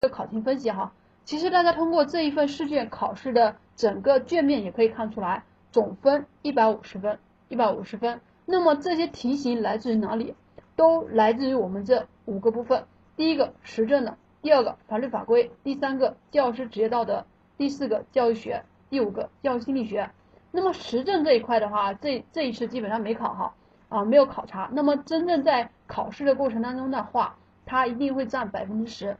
个考情分析哈。其实大家通过这一份试卷考试的整个卷面也可以看出来，总分一百五十分，一百五十分。那么这些题型来自于哪里？都来自于我们这五个部分。第一个实证的，第二个法律法规，第三个教师职业道德，第四个教育学，第五个教育心理学。那么实证这一块的话，这这一次基本上没考哈。啊，没有考察。那么真正在考试的过程当中的话，它一定会占百分之十，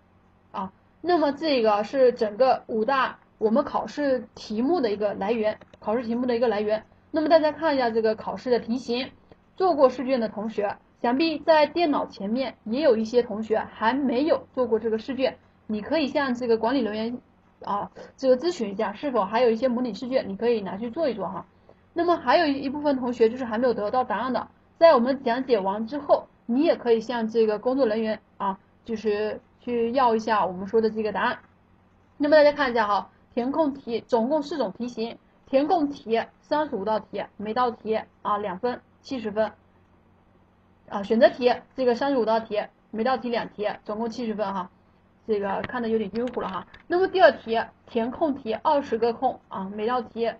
啊，那么这个是整个五大我们考试题目的一个来源，考试题目的一个来源。那么大家看一下这个考试的题型，做过试卷的同学，想必在电脑前面也有一些同学还没有做过这个试卷，你可以向这个管理人员啊，这个咨询一下，是否还有一些模拟试卷，你可以拿去做一做哈。那么还有一部分同学就是还没有得到答案的。在我们讲解完之后，你也可以向这个工作人员啊，就是去要一下我们说的这个答案。那么大家看一下哈，填空题总共四种题型，填空题三十五道题，每道题啊两分，七十分。啊，选择题这个三十五道题，每道题两题，总共七十分哈。这个看的有点晕乎了哈。那么第二题填空题二十个空啊，每道题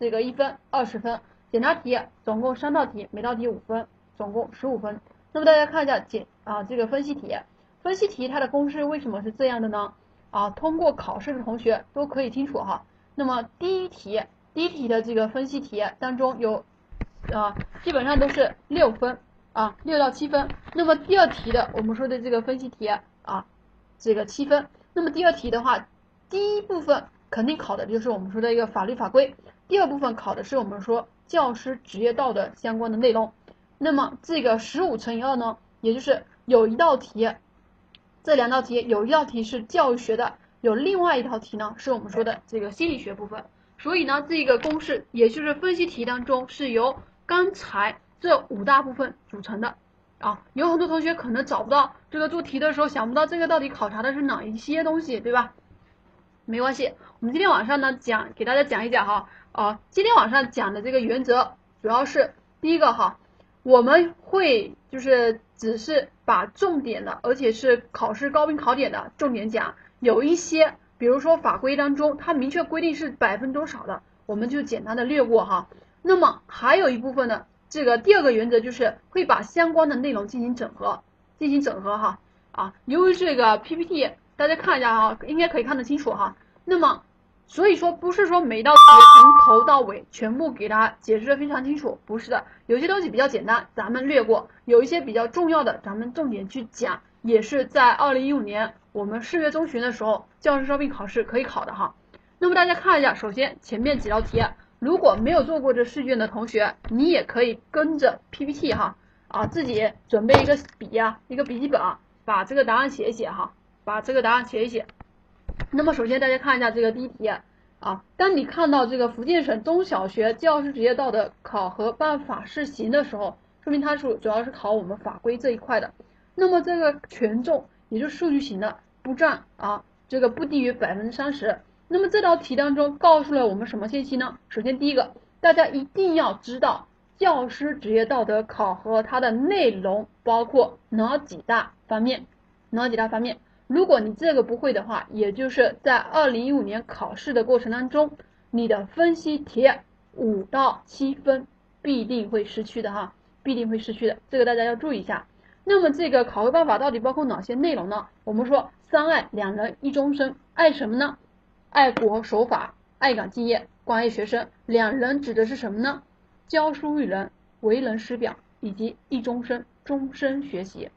这个一分，二十分。简答题总共三道题，每道题五分，总共十五分。那么大家看一下简啊这个分析题，分析题它的公式为什么是这样的呢？啊，通过考试的同学都可以清楚哈。那么第一题，第一题的这个分析题当中有啊基本上都是六分啊六到七分。那么第二题的我们说的这个分析题啊这个七分。那么第二题的话，第一部分肯定考的就是我们说的一个法律法规，第二部分考的是我们说。教师职业道德相关的内容，那么这个十五乘以二呢，也就是有一道题，这两道题有一道题是教育学的，有另外一道题呢是我们说的这个心理学部分，所以呢这个公式也就是分析题当中是由刚才这五大部分组成的啊，有很多同学可能找不到这个做题的时候想不到这个到底考察的是哪一些东西，对吧？没关系，我们今天晚上呢讲给大家讲一讲哈。啊，今天晚上讲的这个原则主要是第一个哈，我们会就是只是把重点的，而且是考试高频考点的重点讲，有一些比如说法规当中它明确规定是百分之多少的，我们就简单的略过哈。那么还有一部分呢，这个第二个原则就是会把相关的内容进行整合，进行整合哈。啊，由于这个 PPT 大家看一下哈，应该可以看得清楚哈。那么所以说不是说每道题从头到尾全部给它解释的非常清楚，不是的，有些东西比较简单，咱们略过；有一些比较重要的，咱们重点去讲，也是在二零一五年我们四月中旬的时候教师招聘考试可以考的哈。那么大家看一下，首先前面几道题，如果没有做过这试卷的同学，你也可以跟着 PPT 哈啊，自己准备一个笔呀，一个笔记本，把这个答案写一写哈，把这个答案写一写。那么首先大家看一下这个第一题啊，当你看到这个福建省中小学教师职业道德考核办法试行的时候，说明它是主要是考我们法规这一块的。那么这个权重也就是数据型的不占啊，这个不低于百分之三十。那么这道题当中告诉了我们什么信息呢？首先第一个，大家一定要知道教师职业道德考核它的内容包括哪几大方面，哪几大方面。如果你这个不会的话，也就是在二零一五年考试的过程当中，你的分析题五到七分必定会失去的哈，必定会失去的，这个大家要注意一下。那么这个考核办法到底包括哪些内容呢？我们说三爱两人一终身，爱什么呢？爱国守法，爱岗敬业，关爱学生。两人指的是什么呢？教书育人，为人师表，以及一终身，终身学习。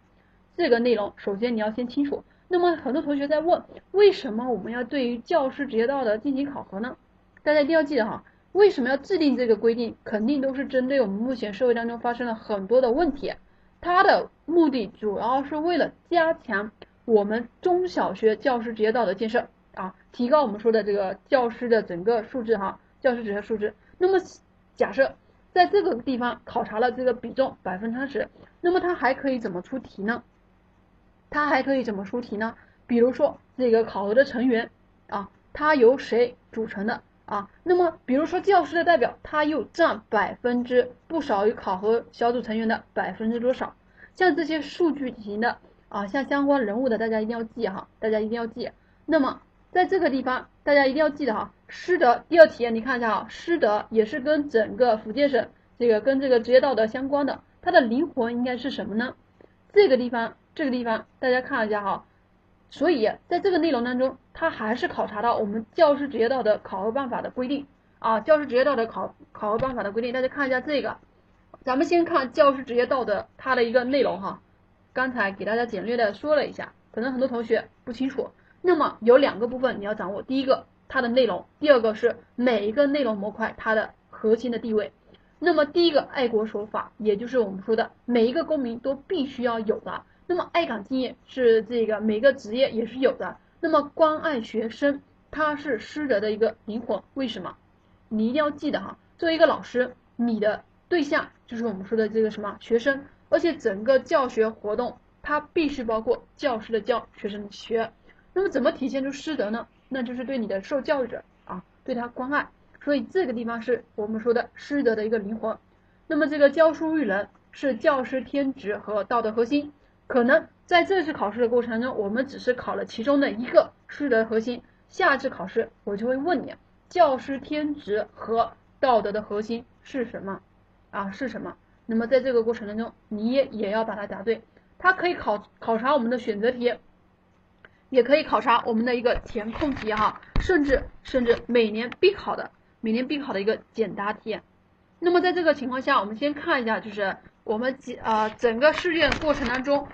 这个内容首先你要先清楚。那么很多同学在问，为什么我们要对于教师职业道德进行考核呢？大家一定要记得哈，为什么要制定这个规定？肯定都是针对我们目前社会当中发生了很多的问题，它的目的主要是为了加强我们中小学教师职业道德建设啊，提高我们说的这个教师的整个素质哈，教师职业素质。那么假设在这个地方考察了这个比重百分之三十，那么它还可以怎么出题呢？它还可以怎么出题呢？比如说这个考核的成员啊，它由谁组成的啊？那么比如说教师的代表，他又占百分之不少于考核小组成员的百分之多少？像这些数据型的啊，像相关人物的大家一定要记哈，大家一定要记。那么在这个地方，大家一定要记得哈，师德第二题，你看一下啊，师德也是跟整个福建省这个跟这个职业道德相关的，它的灵魂应该是什么呢？这个地方，这个地方大家看一下哈。所以在这个内容当中，它还是考察到我们教师职业道德考核办法的规定啊，教师职业道德考考核办法的规定，大家看一下这个。咱们先看教师职业道德它的一个内容哈，刚才给大家简略的说了一下，可能很多同学不清楚。那么有两个部分你要掌握，第一个它的内容，第二个是每一个内容模块它的核心的地位。那么第一个爱国守法，也就是我们说的每一个公民都必须要有的。那么爱岗敬业是这个每个职业也是有的。那么关爱学生，它是师德的一个灵魂。为什么？你一定要记得哈，作为一个老师，你的对象就是我们说的这个什么学生，而且整个教学活动它必须包括教师的教，学生的学。那么怎么体现出师德呢？那就是对你的受教育者啊，对他关爱。所以这个地方是我们说的师德的一个灵魂。那么这个教书育人是教师天职和道德核心。可能在这次考试的过程中，我们只是考了其中的一个师德核心。下次考试我就会问你，教师天职和道德的核心是什么？啊，是什么？那么在这个过程当中，你也也要把它答对。它可以考考察我们的选择题。也可以考察我们的一个填空题哈，甚至甚至每年必考的每年必考的一个简答题。那么在这个情况下，我们先看一下，就是我们几呃整个试卷过程当中，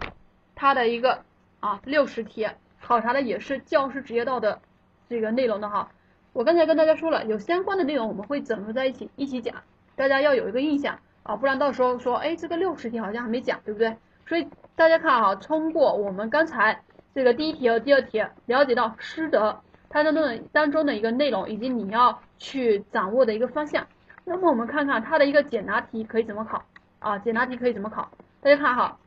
它的一个啊六十题考察的也是教师职业道德这个内容的哈。我刚才跟大家说了，有相关的内容我们会整合在一起一起讲，大家要有一个印象啊，不然到时候说哎这个六十题好像还没讲，对不对？所以大家看哈，通过我们刚才。这个第一题和第二题了解到师德它的那当中的一个内容，以及你要去掌握的一个方向。那么我们看看它的一个简答题可以怎么考啊？简答题可以怎么考？大家看哈，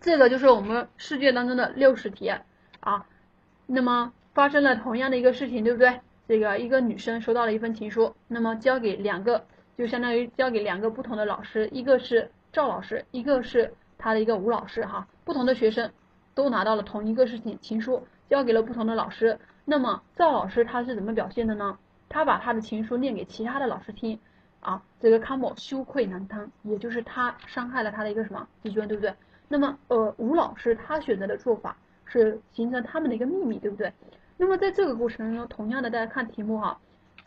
这个就是我们试卷当中的六十题啊。那么发生了同样的一个事情，对不对？这个一个女生收到了一份情书，那么交给两个，就相当于交给两个不同的老师，一个是赵老师，一个是他的一个吴老师哈，不同的学生。都拿到了同一个事情情书，交给了不同的老师。那么赵老师他是怎么表现的呢？他把他的情书念给其他的老师听，啊，这个康某羞愧难当，也就是他伤害了他的一个什么自尊，对不对？那么呃，吴老师他选择的做法是形成他们的一个秘密，对不对？那么在这个过程中，同样的大家看题目哈，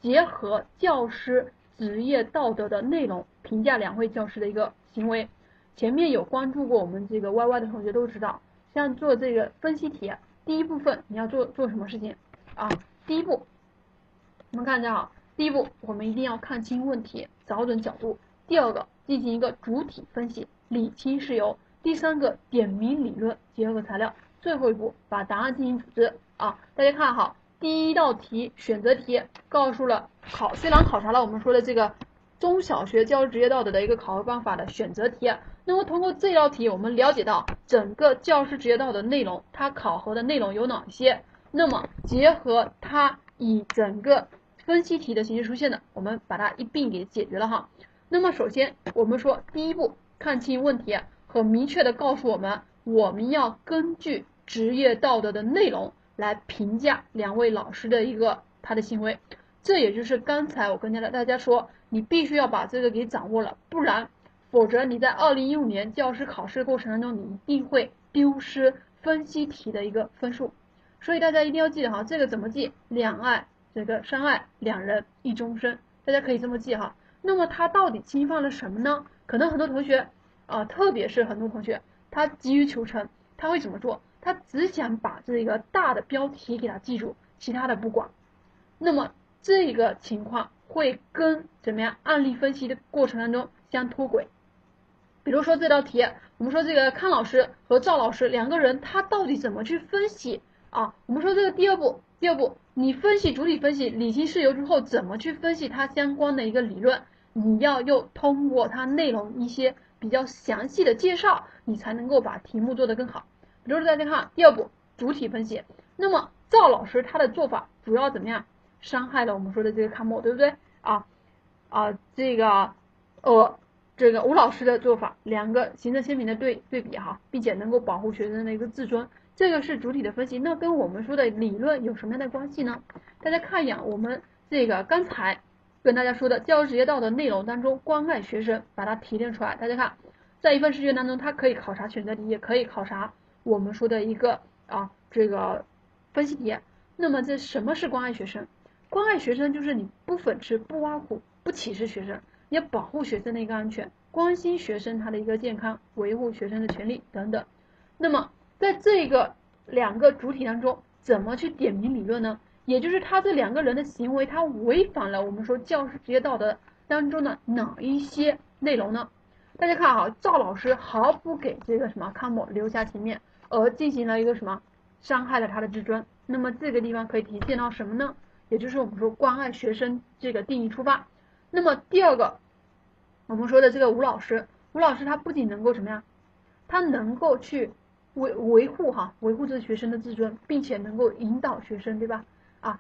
结合教师职业道德的内容评价两位教师的一个行为。前面有关注过我们这个 Y Y 的同学都知道。像做这个分析题，第一部分你要做做什么事情啊？第一步，我们看一下啊，第一步我们一定要看清问题，找准角度。第二个，进行一个主体分析，理清事由。第三个，点明理论，结合材料。最后一步，把答案进行组织啊。大家看好，第一道题选择题告诉了考，虽然考察了我们说的这个中小学教师职业道德的一个考核办法的选择题。那么通过这道题，我们了解到整个教师职业道德内容，它考核的内容有哪些？那么结合它以整个分析题的形式出现的，我们把它一并给解决了哈。那么首先我们说第一步，看清问题，很明确的告诉我们，我们要根据职业道德的内容来评价两位老师的一个他的行为。这也就是刚才我跟大家大家说，你必须要把这个给掌握了，不然。否则你在二零一五年教师考试过程当中，你一定会丢失分析题的一个分数。所以大家一定要记得哈，这个怎么记？两爱这个相爱两人一终身，大家可以这么记哈。那么他到底侵犯了什么呢？可能很多同学啊，特别是很多同学，他急于求成，他会怎么做？他只想把这个大的标题给他记住，其他的不管。那么这个情况会跟怎么样案例分析的过程当中相脱轨。比如说这道题，我们说这个康老师和赵老师两个人，他到底怎么去分析啊？我们说这个第二步，第二步，你分析主体分析，理清事由之后，怎么去分析它相关的一个理论？你要又通过它内容一些比较详细的介绍，你才能够把题目做得更好。比如说大家看第二步，主体分析，那么赵老师他的做法主要怎么样？伤害了我们说的这个康某，对不对？啊啊，这个呃。这个吴老师的做法，两个形成鲜明的对对比哈，并且能够保护学生的一个自尊，这个是主体的分析。那跟我们说的理论有什么样的关系呢？大家看一眼我们这个刚才跟大家说的教师职业道德内容当中，关爱学生，把它提炼出来。大家看，在一份试卷当中，它可以考察选择题，也可以考察我们说的一个啊这个分析题。那么这什么是关爱学生？关爱学生就是你不讽刺、不挖苦、不歧视学生。要保护学生的一个安全，关心学生他的一个健康，维护学生的权利等等。那么在这个两个主体当中，怎么去点名理论呢？也就是他这两个人的行为，他违反了我们说教师职业道德当中的哪一些内容呢？大家看哈，赵老师毫不给这个什么康某留下情面，而进行了一个什么伤害了他的自尊。那么这个地方可以体现到什么呢？也就是我们说关爱学生这个定义出发。那么第二个，我们说的这个吴老师，吴老师他不仅能够什么呀，他能够去维维护哈，维护这个学生的自尊，并且能够引导学生，对吧？啊，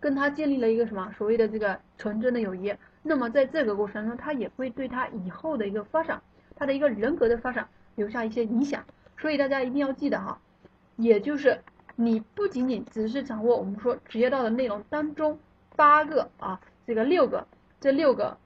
跟他建立了一个什么所谓的这个纯真的友谊。那么在这个过程中，他也会对他以后的一个发展，他的一个人格的发展留下一些影响。所以大家一定要记得哈，也就是你不仅仅只是掌握我们说职业道的内容当中八个啊，这个六个。这六个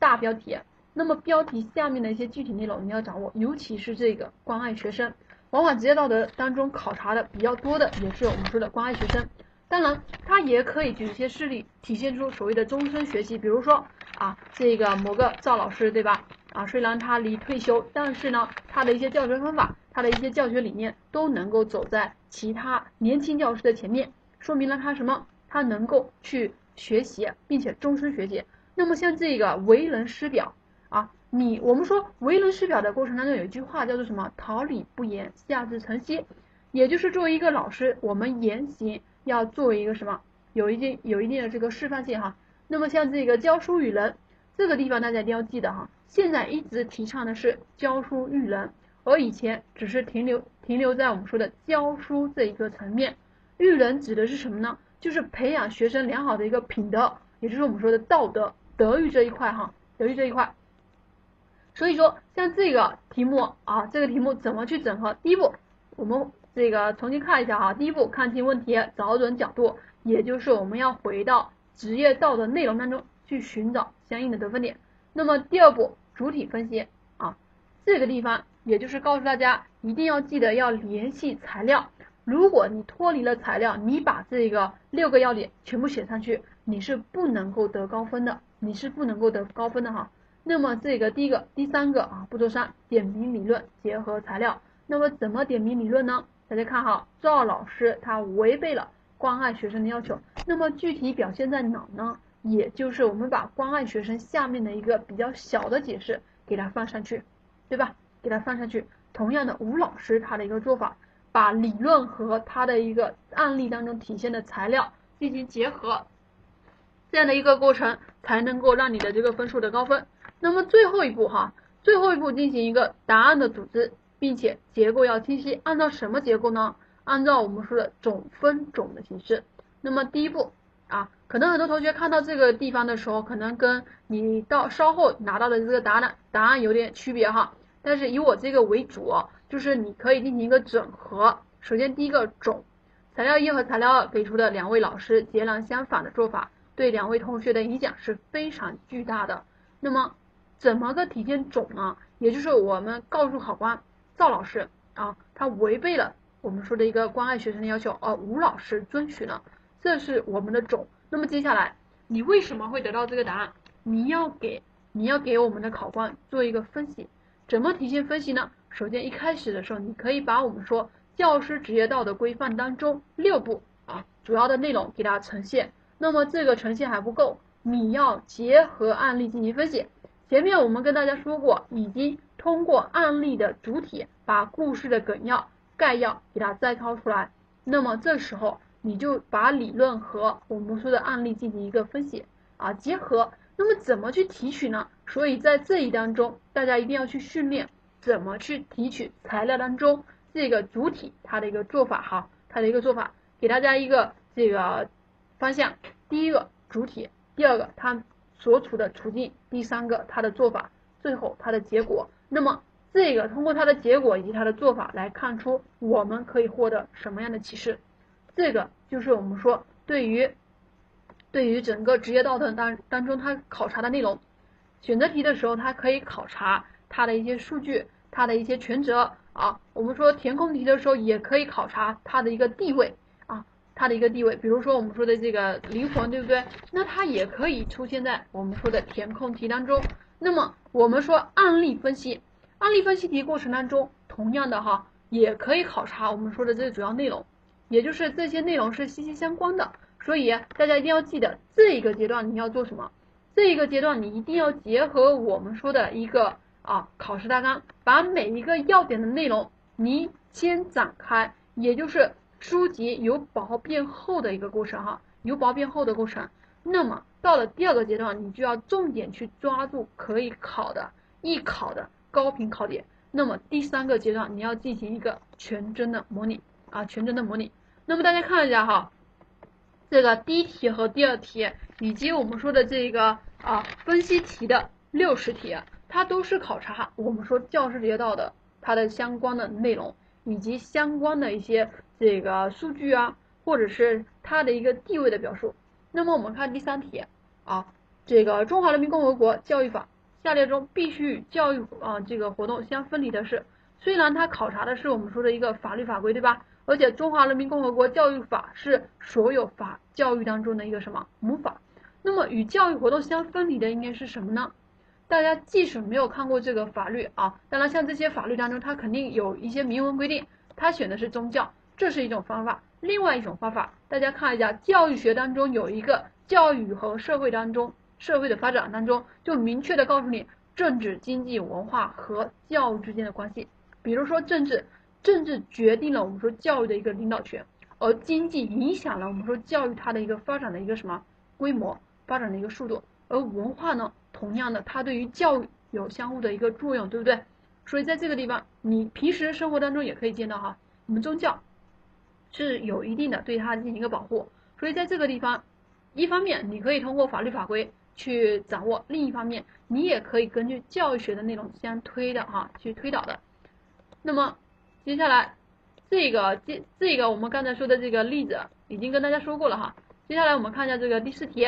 大标题，那么标题下面的一些具体内容你要掌握，尤其是这个关爱学生，往往职业道德当中考察的比较多的也是我们说的关爱学生。当然，他也可以举一些事例，体现出所谓的终身学习。比如说啊，这个某个赵老师，对吧？啊，虽然他离退休，但是呢，他的一些教学方法，他的一些教学理念都能够走在其他年轻教师的前面，说明了他什么？他能够去学习，并且终身学习。那么像这个为人师表啊，你我们说为人师表的过程当中有一句话叫做什么？桃李不言，下自成蹊。也就是作为一个老师，我们言行要作为一个什么？有一定有一定的这个示范性哈。那么像这个教书育人这个地方，大家一定要记得哈。现在一直提倡的是教书育人，而以前只是停留停留在我们说的教书这一个层面。育人指的是什么呢？就是培养学生良好的一个品德，也就是我们说的道德。德育这一块哈，德育这一块，所以说像这个题目啊，这个题目怎么去整合？第一步，我们这个重新看一下哈。第一步，看清问题，找准角度，也就是我们要回到职业道德内容当中去寻找相应的得分点。那么第二步，主体分析啊，这个地方也就是告诉大家，一定要记得要联系材料。如果你脱离了材料，你把这个六个要点全部写上去，你是不能够得高分的。你是不能够得高分的哈。那么这个第一个、第三个啊，步骤三，点名理论结合材料。那么怎么点名理论呢？大家看哈，赵老师他违背了关爱学生的要求。那么具体表现在哪呢？也就是我们把关爱学生下面的一个比较小的解释给它放上去，对吧？给它放上去。同样的，吴老师他的一个做法，把理论和他的一个案例当中体现的材料进行结合。这样的一个过程才能够让你的这个分数的高分。那么最后一步哈，最后一步进行一个答案的组织，并且结构要清晰。按照什么结构呢？按照我们说的总分总的形式。那么第一步啊，可能很多同学看到这个地方的时候，可能跟你到稍后拿到的这个答案答案有点区别哈。但是以我这个为主，就是你可以进行一个整合。首先第一个总材料一和材料二给出的两位老师截然相反的做法。对两位同学的影响是非常巨大的。那么，怎么个体现总呢？也就是我们告诉考官赵老师啊，他违背了我们说的一个关爱学生的要求，而吴老师遵循了，这是我们的总。那么接下来，你为什么会得到这个答案？你要给你要给我们的考官做一个分析。怎么体现分析呢？首先一开始的时候，你可以把我们说教师职业道德规范当中六步啊主要的内容给大家呈现。那么这个呈现还不够，你要结合案例进行分析。前面我们跟大家说过，已经通过案例的主体把故事的梗要、概要给它摘抄出来。那么这时候你就把理论和我们说的案例进行一个分析啊结合。那么怎么去提取呢？所以在这一当中，大家一定要去训练怎么去提取材料当中这个主体它的一个做法哈，它的一个做法，给大家一个这个。方向，第一个主体，第二个他所处的处境，第三个他的做法，最后它的结果。那么这个通过它的结果以及它的做法来看出我们可以获得什么样的启示。这个就是我们说对于对于整个职业道德当当中它考察的内容。选择题的时候，它可以考察它的一些数据，它的一些权责啊。我们说填空题的时候，也可以考察它的一个地位，它的一个地位。比如说我们说的这个灵魂，对不对？那它也可以出现在我们说的填空题当中。那么我们说案例分析，案例分析题过程当中，同样的哈，也可以考察我们说的这个主要内容，也就是这些内容是息息相关的。所以大家一定要记得，这一个阶段你要做什么？这一个阶段，你一定要结合我们说的一个啊考试大纲，把每一个要点的内容你先展开，也就是书籍由薄变厚的一个过程哈，由薄变厚的过程。那么到了第二个阶段，你就要重点去抓住可以考的易考的高频考点。那么第三个阶段，你要进行一个全真的模拟啊，全真的模拟。那么大家看一下哈。这个第一题和第二题，以及我们说的这个啊分析题的六十题，它都是考察我们说教师职业道的它的相关的内容，以及相关的一些这个数据啊，或者是它的一个地位的表述。那么我们看第三题啊，这个中华人民共和国教育法下列中必须与教育啊这个活动相分离的是，虽然它考察的是我们说的一个法律法规，对吧？而且中华人民共和国教育法是所有法教育当中的一个什么母法？那么与教育活动相分离的应该是什么呢？大家即使没有看过这个法律啊，当然像这些法律当中，它肯定有一些明文规定，它选的是宗教，这是一种方法。另外一种方法，大家看一下教育学当中有一个教育和社会当中社会的发展当中，就明确的告诉你政治、经济、文化和教育之间的关系。比如说政治。政治决定了我们说教育的一个领导权，而经济影响了我们说教育它的一个发展的一个什么规模，发展的一个速度，而文化呢，同样的，它对于教育有相互的一个作用，对不对？所以在这个地方，你平时生活当中也可以见到哈，我们宗教是有一定的对它进行一个保护，所以在这个地方，一方面你可以通过法律法规去掌握，另一方面你也可以根据教育学的内容相推的哈去推导的，那么。接下来，这个这这个我们刚才说的这个例子已经跟大家说过了哈。接下来我们看一下这个第四题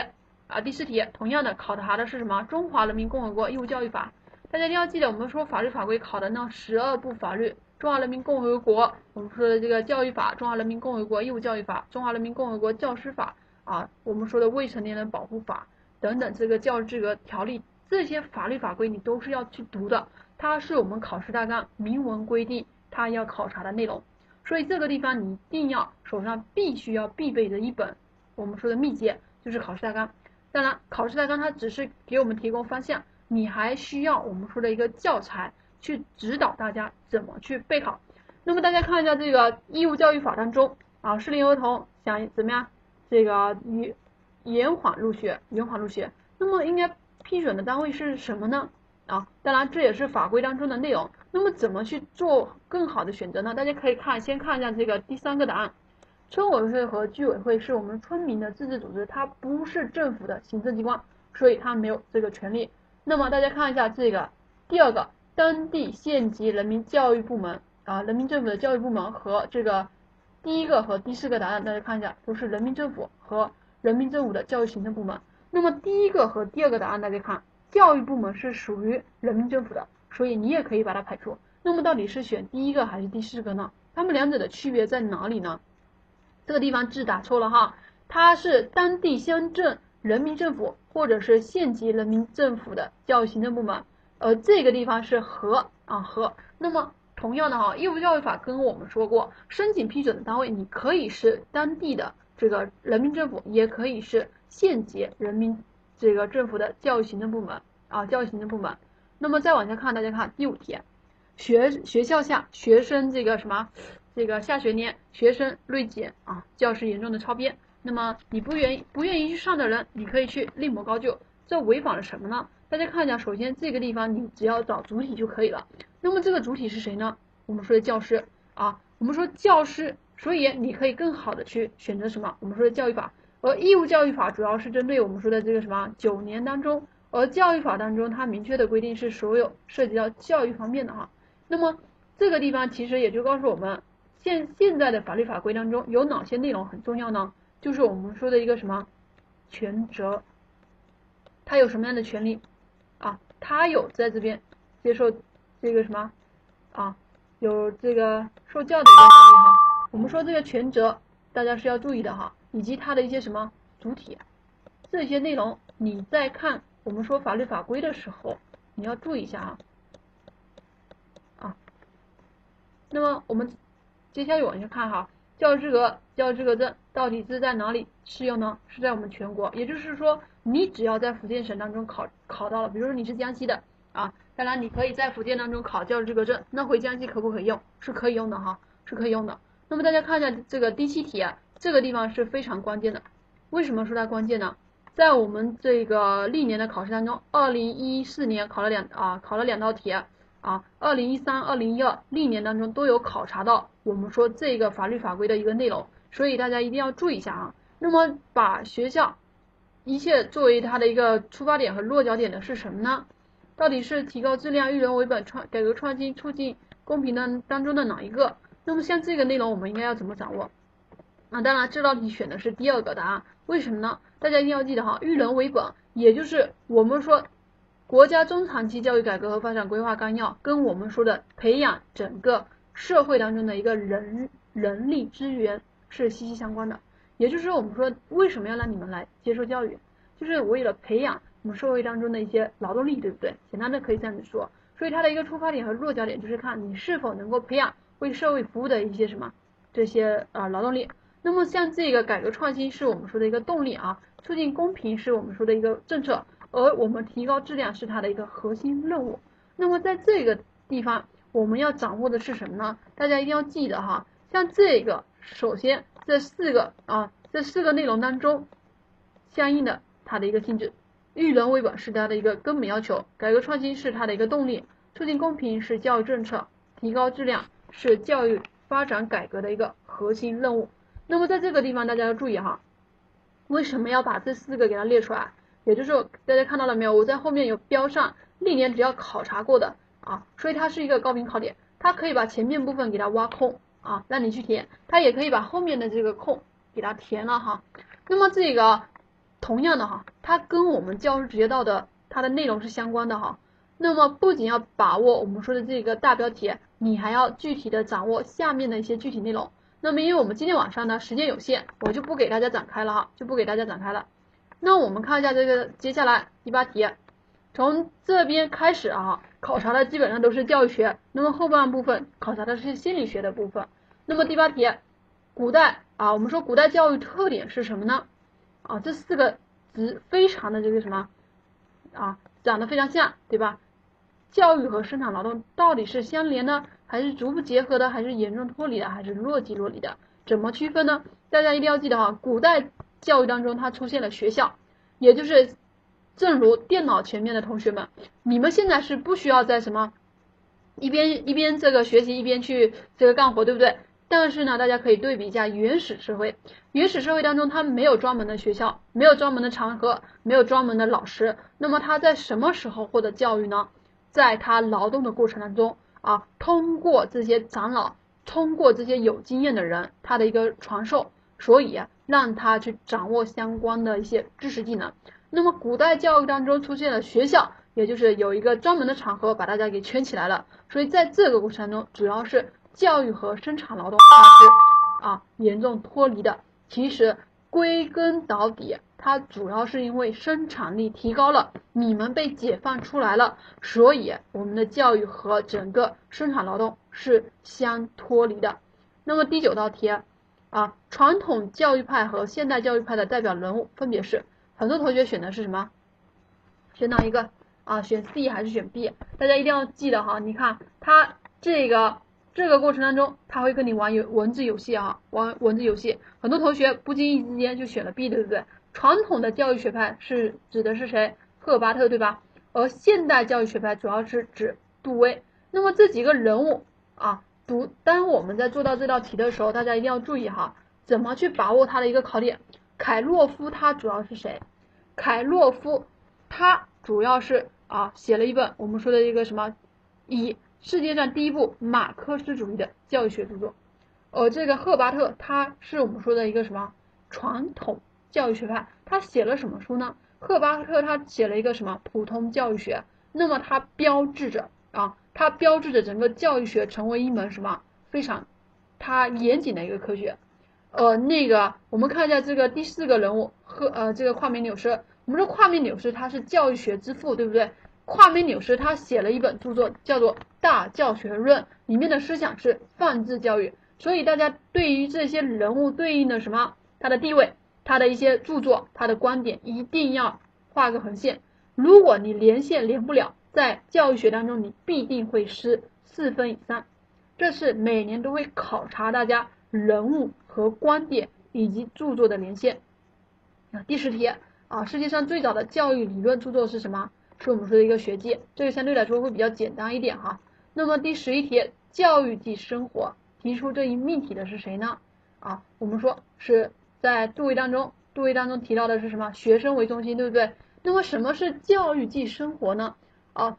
啊，第四题同样的考察的是什么？中华人民共和国义务教育法。大家一定要记得，我们说法律法规考的那十二部法律，中华人民共和国我们说的这个教育法，中华人民共和国义务教育法，中华人民共和国教师法啊，我们说的未成年人保护法等等这个教育资格条例，这些法律法规你都是要去读的，它是我们考试大纲明文规定。它要考察的内容，所以这个地方你一定要手上必须要必备的一本我们说的秘籍就是考试大纲。当然，考试大纲它只是给我们提供方向，你还需要我们说的一个教材去指导大家怎么去备考。那么大家看一下这个义务教育法当中啊，适龄儿童想怎么样？这个延延缓入学，延缓入学，那么应该批准的单位是什么呢？啊，当然这也是法规当中的内容。那么怎么去做更好的选择呢？大家可以看，先看一下这个第三个答案。村委会和居委会是我们村民的自治组织，它不是政府的行政机关，所以它没有这个权利。那么大家看一下这个第二个，当地县级人民教育部门啊，人民政府的教育部门和这个第一个和第四个答案，大家看一下都是人民政府和人民政府的教育行政部门。那么第一个和第二个答案，大家看。教育部门是属于人民政府的，所以你也可以把它排除。那么到底是选第一个还是第四个呢？它们两者的区别在哪里呢？这个地方字打错了哈，它是当地乡镇人民政府或者是县级人民政府的教育行政部门，呃这个地方是和啊和。那么同样的哈，义务教育法跟我们说过，申请批准的单位你可以是当地的这个人民政府，也可以是县级人民。这个政府的教育行政部门啊，教育行政部门。那么再往下看，大家看第五题，学学校下学生这个什么，这个下学年学生锐减啊，教师严重的超编。那么你不愿意不愿意去上的人，你可以去另谋高就。这违反了什么呢？大家看一下，首先这个地方你只要找主体就可以了。那么这个主体是谁呢？我们说的教师啊，我们说教师，所以你可以更好的去选择什么？我们说的教育法。而义务教育法主要是针对我们说的这个什么九年当中而教育法当中它明确的规定是所有涉及到教育方面的哈。那么这个地方其实也就告诉我们，现现在的法律法规当中有哪些内容很重要呢？就是我们说的一个什么权责，他有什么样的权利啊？他有在这边接受这个什么啊？有这个受教的一个能力哈。我们说这个权责，大家是要注意的哈，以及它的一些什么主体，这些内容你在看。我们说法律法规的时候，你要注意一下啊啊。那么我们接下来往下看哈，教师资格、教师资格证到底是在哪里适用呢？是在我们全国，也就是说，你只要在福建省当中考考到了，比如说你是江西的啊，当然你可以在福建当中考教师资格证，那回江西可不可以用？是可以用的哈，是可以用的。那么大家看一下这个第七题啊，这个地方是非常关键的，为什么说它关键呢？在我们这个历年的考试当中，二零一四年考了两啊考了两道题，啊二零一三、二零一二历年当中都有考察到我们说这个法律法规的一个内容，所以大家一定要注意一下啊。那么把学校一切作为它的一个出发点和落脚点的是什么呢？到底是提高质量、育人为本、创改革创新、促进公平的当中的哪一个？那么像这个内容我们应该要怎么掌握？那当然这道题选的是第二个答案，为什么呢？大家一定要记得哈，育人为本，也就是我们说国家中长期教育改革和发展规划纲要跟我们说的培养整个社会当中的一个人人力资源是息息相关的。也就是说，我们说为什么要让你们来接受教育，就是为了培养我们社会当中的一些劳动力，对不对？简单的可以这样子说。所以它的一个出发点和落脚点就是看你是否能够培养为社会服务的一些什么这些呃劳动力。那么像这个改革创新是我们说的一个动力啊。促进公平是我们说的一个政策，而我们提高质量是它的一个核心任务。那么在这个地方，我们要掌握的是什么呢？大家一定要记得哈，像这个，首先这四个啊，这四个内容当中，相应的它的一个性质，育人为本是它的一个根本要求，改革创新是它的一个动力，促进公平是教育政策，提高质量是教育发展改革的一个核心任务。那么在这个地方，大家要注意哈。为什么要把这四个给它列出来？也就是大家看到了没有？我在后面有标上历年只要考察过的啊，所以它是一个高频考点，它可以把前面部分给它挖空啊，让你去填，它也可以把后面的这个空给它填了哈。那么这个同样的哈，它跟我们教师职业道德它的内容是相关的哈。那么不仅要把握我们说的这个大标题，你还要具体的掌握下面的一些具体内容。那么，因为我们今天晚上呢时间有限，我就不给大家展开了哈，就不给大家展开了。那我们看一下这个接下来第八题，从这边开始啊，考察的基本上都是教育学，那么后半部分考察的是心理学的部分。那么第八题，古代啊，我们说古代教育特点是什么呢？啊，这四个词非常的这个什么啊，长得非常像，对吧？教育和生产劳动到底是相连呢？还是逐步结合的，还是严重脱离的，还是若即若离的？怎么区分呢？大家一定要记得哈，古代教育当中它出现了学校，也就是正如电脑前面的同学们，你们现在是不需要在什么一边一边这个学习一边去这个干活，对不对？但是呢，大家可以对比一下原始社会，原始社会当中它没有专门的学校，没有专门的场合，没有专门的老师，那么他在什么时候获得教育呢？在他劳动的过程当中。啊，通过这些长老，通过这些有经验的人，他的一个传授，所以让他去掌握相关的一些知识技能。那么古代教育当中出现了学校，也就是有一个专门的场合把大家给圈起来了。所以在这个过程中，主要是教育和生产劳动它是啊严重脱离的。其实归根到底。它主要是因为生产力提高了，你们被解放出来了，所以我们的教育和整个生产劳动是相脱离的。那么第九道题，啊传统教育派和现代教育派的代表人物分别是？很多同学选的是什么？选哪一个啊？选 C 还是选 B？大家一定要记得哈，你看它这个这个过程当中，他会跟你玩游文字游戏啊，玩文字游戏。很多同学不经意之间就选了 B，对不对？传统的教育学派是指的是谁？赫巴特对吧？而现代教育学派主要是指杜威。那么这几个人物啊，读当我们在做到这道题的时候，大家一定要注意哈，怎么去把握它的一个考点。凯洛夫他主要是谁？凯洛夫他主要是啊写了一本我们说的一个什么，以世界上第一部马克思主义的教育学著作。呃，这个赫巴特他是我们说的一个什么传统教育学派，他写了什么书呢？赫巴特他写了一个什么普通教育学，那么他标志着啊，它标志着整个教育学成为一门什么非常它严谨的一个科学。呃，那个我们看一下这个第四个人物赫呃这个夸美纽斯，我们说夸美纽斯他是教育学之父，对不对？夸美纽斯他写了一本著作叫做《大教学论》，里面的思想是泛智教育。所以大家对于这些人物对应的什么，他的地位，他的一些著作，他的观点，一定要画个横线。如果你连线连不了，在教育学当中你必定会失四分以上。这是每年都会考察大家人物和观点以及著作的连线。啊，第十题啊，世界上最早的教育理论著作是什么？是我们说的一个学记，这个相对来说会比较简单一点哈。那么第十一题，教育即生活。提出这一命题的是谁呢？啊，我们说是在杜威当中，杜威当中提到的是什么？学生为中心，对不对？那么什么是教育即生活呢？啊，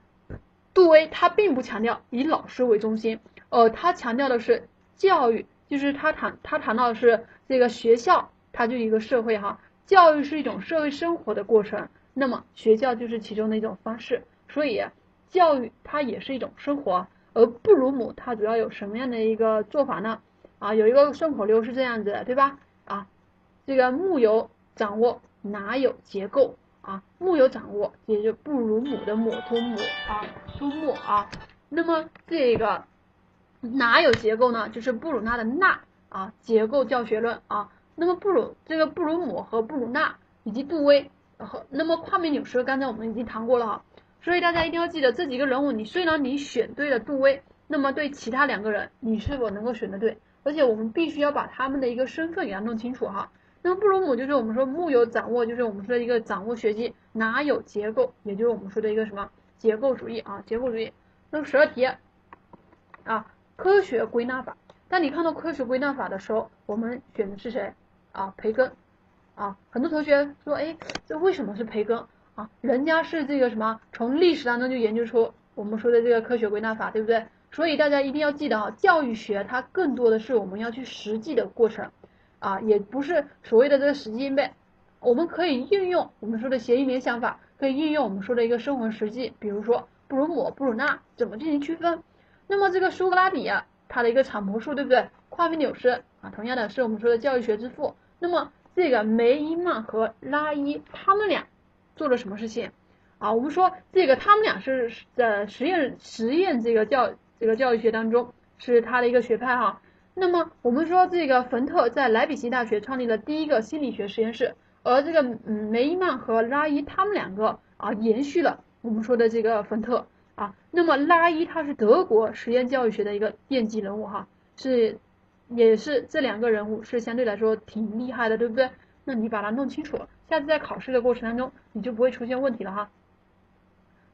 杜威他并不强调以老师为中心，呃，他强调的是教育，就是他谈他谈到的是这个学校，它就一个社会哈，教育是一种社会生活的过程，那么学校就是其中的一种方式，所以教育它也是一种生活。而布鲁姆他主要有什么样的一个做法呢？啊，有一个顺口溜是这样子的，对吧？啊，这个木有掌握哪有结构啊？木有掌握，也就布鲁姆的姆托姆啊，苏木啊。那么这个哪有结构呢？就是布鲁纳的纳啊，结构教学论啊。那么布鲁这个布鲁姆和布鲁纳以及杜威和那么夸美纽斯，刚才我们已经谈过了哈。所以大家一定要记得这几个人物，你虽然你选对了杜威，那么对其他两个人，你是否能够选得对？而且我们必须要把他们的一个身份给他弄清楚哈。那么布鲁姆就是我们说木有掌握，就是我们说的一个掌握学习，哪有结构，也就是我们说的一个什么结构主义啊，结构主义。那么十二题啊，科学归纳法。当你看到科学归纳法的时候，我们选的是谁啊？培根啊。很多同学说，哎，这为什么是培根？啊，人家是这个什么，从历史当中就研究出我们说的这个科学归纳法，对不对？所以大家一定要记得啊，教育学它更多的是我们要去实际的过程，啊，也不是所谓的这个死记硬背，我们可以运用我们说的谐音联想法，可以运用我们说的一个生活实际，比如说布鲁姆、布鲁纳怎么进行区分。那么这个苏格拉底啊，他的一个场魔术，对不对？夸美纽斯啊，同样的是我们说的教育学之父。那么这个梅伊曼和拉伊他们俩。做了什么事情啊？我们说这个他们俩是在实验实验这个教这个教育学当中是他的一个学派哈。那么我们说这个冯特在莱比锡大学创立了第一个心理学实验室，而这个嗯梅伊曼和拉伊他们两个啊延续了我们说的这个冯特啊。那么拉伊他是德国实验教育学的一个奠基人物哈，是也是这两个人物是相对来说挺厉害的，对不对？那你把它弄清楚。下次在考试的过程当中，你就不会出现问题了哈。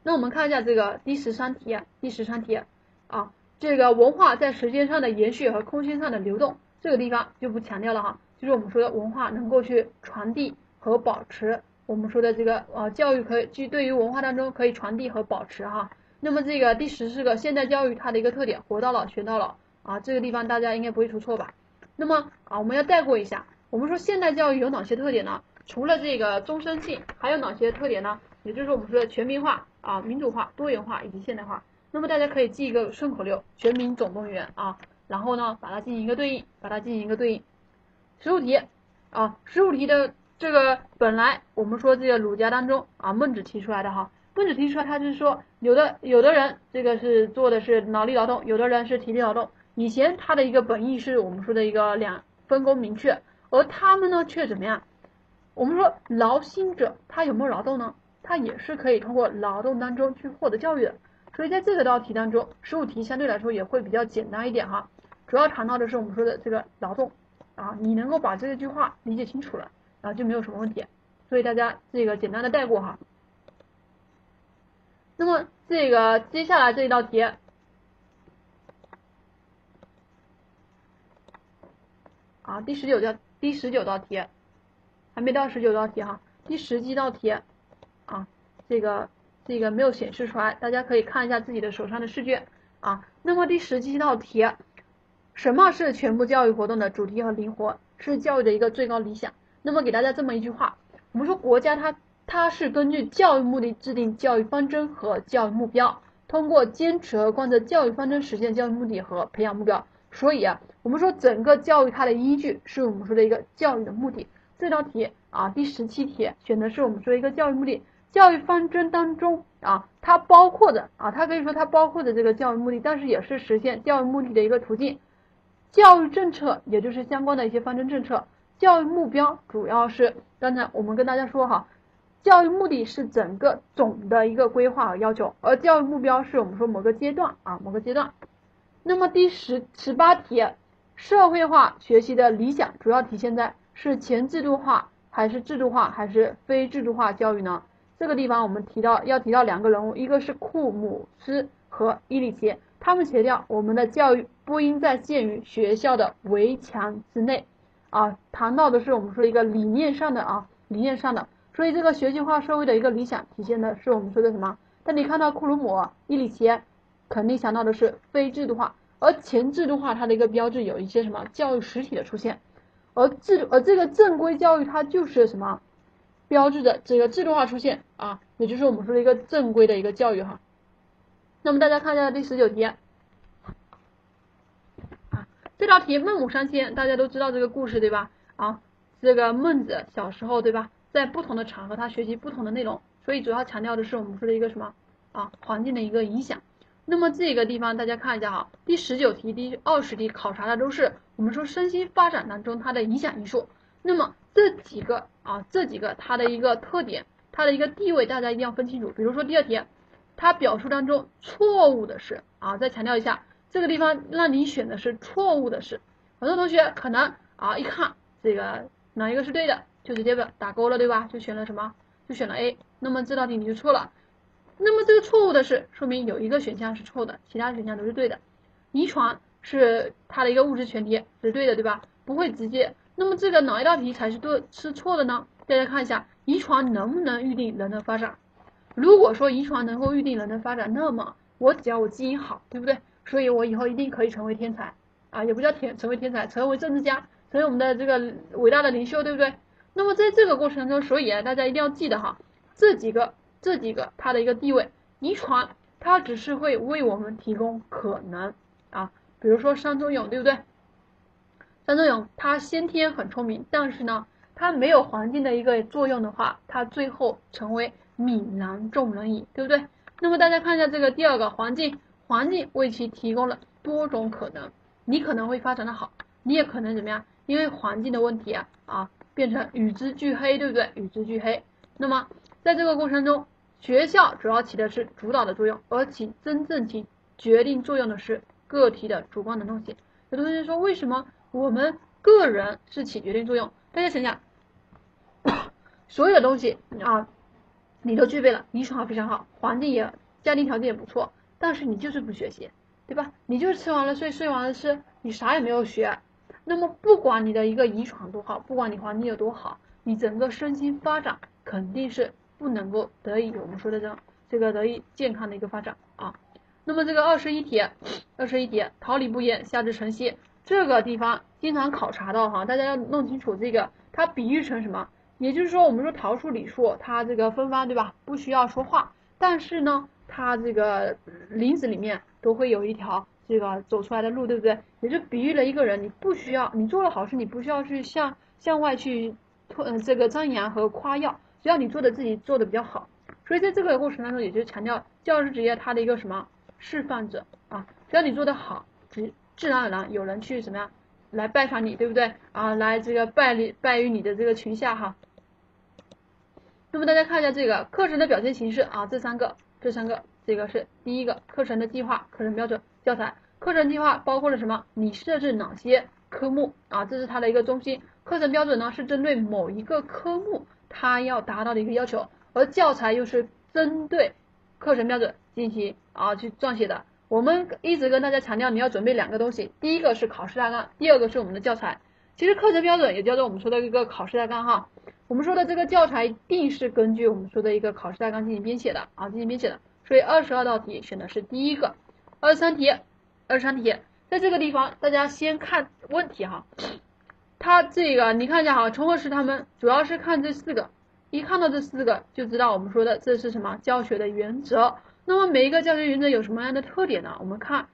那我们看一下这个第十三题，第十三题啊，这个文化在时间上的延续和空间上的流动，这个地方就不强调了哈。就是我们说的文化能够去传递和保持，我们说的这个呃教育可以就对于文化当中可以传递和保持哈。那么这个第十四个现代教育它的一个特点，活到老学到老啊，这个地方大家应该不会出错吧？那么啊，我们要带过一下，我们说现代教育有哪些特点呢？除了这个终身性，还有哪些特点呢？也就是我们说的全民化啊、民主化、多元化以及现代化。那么大家可以记一个顺口溜：全民总动员啊，然后呢把它进行一个对应，把它进行一个对应。十五题啊，十五题的这个本来我们说这个儒家当中啊，孟子提出来的哈，孟子提出来他就是说，有的有的人这个是做的是脑力劳动，有的人是体力劳动。以前他的一个本意是我们说的一个两分工明确，而他们呢却怎么样？我们说劳心者他有没有劳动呢？他也是可以通过劳动当中去获得教育的。所以在这个道题当中，十五题相对来说也会比较简单一点哈。主要谈到的是我们说的这个劳动啊，你能够把这句话理解清楚了啊，就没有什么问题。所以大家这个简单的带过哈。那么这个接下来这一道题啊，第十九道第十九道题。还没到十九道题哈，第十几道题啊，这个这个没有显示出来，大家可以看一下自己的手上的试卷啊。那么第十七道题，什么是全部教育活动的主题和灵活？是教育的一个最高理想。那么给大家这么一句话，我们说国家它它是根据教育目的制定教育方针和教育目标，通过坚持和贯彻教育方针实现教育目的和培养目标。所以啊，我们说整个教育它的依据是我们说的一个教育的目的。这道题啊，第十七题选的是我们说一个教育目的，教育方针当中啊，它包括的啊，它可以说它包括的这个教育目的，但是也是实现教育目的的一个途径。教育政策也就是相关的一些方针政策，教育目标主要是刚才我们跟大家说哈，教育目的是整个总的一个规划和要求，而教育目标是我们说某个阶段啊某个阶段。那么第十十八题，社会化学习的理想主要体现在是全制度化还是制度化还是非制度化教育呢？这个地方我们提到要提到两个人物，一个是库姆斯和伊里奇，他们强调我们的教育不应再限于学校的围墙之内。啊，谈到的是我们说一个理念上的啊理念上的，所以这个学习化社会的一个理想体现的是我们说的什么？但你看到库鲁姆、伊里奇。肯定想到的是非制度化，而前制度化它的一个标志有一些什么？教育实体的出现，而制而这个正规教育它就是什么标志着这个制度化出现啊，也就是我们说的一个正规的一个教育哈。那么大家看一下第十九题啊，这道题孟母三迁大家都知道这个故事对吧？啊，这个孟子小时候对吧，在不同的场合他学习不同的内容，所以主要强调的是我们说的一个什么啊环境的一个影响。那么这个地方大家看一下哈，第十九题、第二十题考察的都是我们说身心发展当中它的影响因素。那么这几个啊，这几个它的一个特点，它的一个地位，大家一定要分清楚。比如说第二题，它表述当中错误的是啊，再强调一下，这个地方让你选的是错误的是。很多同学可能啊一看这个哪一个是对的，就直接打勾了，对吧？就选了什么？就选了 A。那么这道题你就错了。那么这个错误的是，说明有一个选项是错的，其他选项都是对的。遗传是它的一个物质前提，是对的，对吧？不会直接。那么这个哪一道题才是对是错的呢？大家看一下，遗传能不能预定人的发展？如果说遗传能够预定人的发展，那么我只要我基因好，对不对？所以我以后一定可以成为天才啊，也不叫天成为天才，成为政治家，成为我们的这个伟大的领袖，对不对？那么在这个过程中，所以啊，大家一定要记得哈，这几个。这几个它的一个地位，遗传它只是会为我们提供可能啊，比如说山中勇，对不对？山中勇他先天很聪明，但是呢，他没有环境的一个作用的话，他最后成为泯然众人矣，对不对？那么大家看一下这个第二个环境，环境为其提供了多种可能，你可能会发展的好，你也可能怎么样？因为环境的问题啊啊，变成与之俱黑，对不对？与之俱黑。那么在这个过程中，学校主要起的是主导的作用，而起真正起决定作用的是个体的主观能动性。有同学说，为什么我们个人是起决定作用？大家想想，所有的东西啊，你都具备了，遗传非常好，环境也，家庭条件也不错，但是你就是不学习，对吧？你就是吃完了睡，睡完了吃，你啥也没有学。那么不管你的一个遗传多好，不管你环境有多好，你整个身心发展肯定是。不能够得以我们说的这这个得以健康的一个发展啊。那么这个二十一题，二十一题，桃李不言，下至晨曦，这个地方经常考察到哈，大家要弄清楚这个，它比喻成什么？也就是说，我们说桃树李树，它这个分发对吧？不需要说话，但是呢，它这个林子里面都会有一条这个走出来的路，对不对？也就比喻了一个人，你不需要，你做了好事，你不需要去向向外去推这个张扬和夸耀。只要你做的自己做的比较好，所以在这个过程当中，也就强调教师职业它的一个什么示范者啊，只要你做的好，只自然而然有人去怎么样来拜访你，对不对啊？来这个拜礼拜于你的这个群下哈。那么大家看一下这个课程的表现形式啊，这三个这三个，这个是第一个课程的计划、课程标准、教材。课程计划包括了什么？你设置哪些科目啊？这是它的一个中心。课程标准呢是针对某一个科目。它要达到的一个要求，而教材又是针对课程标准进行啊去撰写的。我们一直跟大家强调，你要准备两个东西，第一个是考试大纲，第二个是我们的教材。其实课程标准也叫做我们说的一个考试大纲哈。我们说的这个教材一定是根据我们说的一个考试大纲进行编写的啊，进行编写的。所以二十二道题选的是第一个，二十三题，二十三题，在这个地方大家先看问题哈，它这个你看一下哈，陈老师他们主要是看这四个，一看到这四个就知道我们说的这是什么教学的原则。那么每一个教学原则有什么样的特点呢？我们看，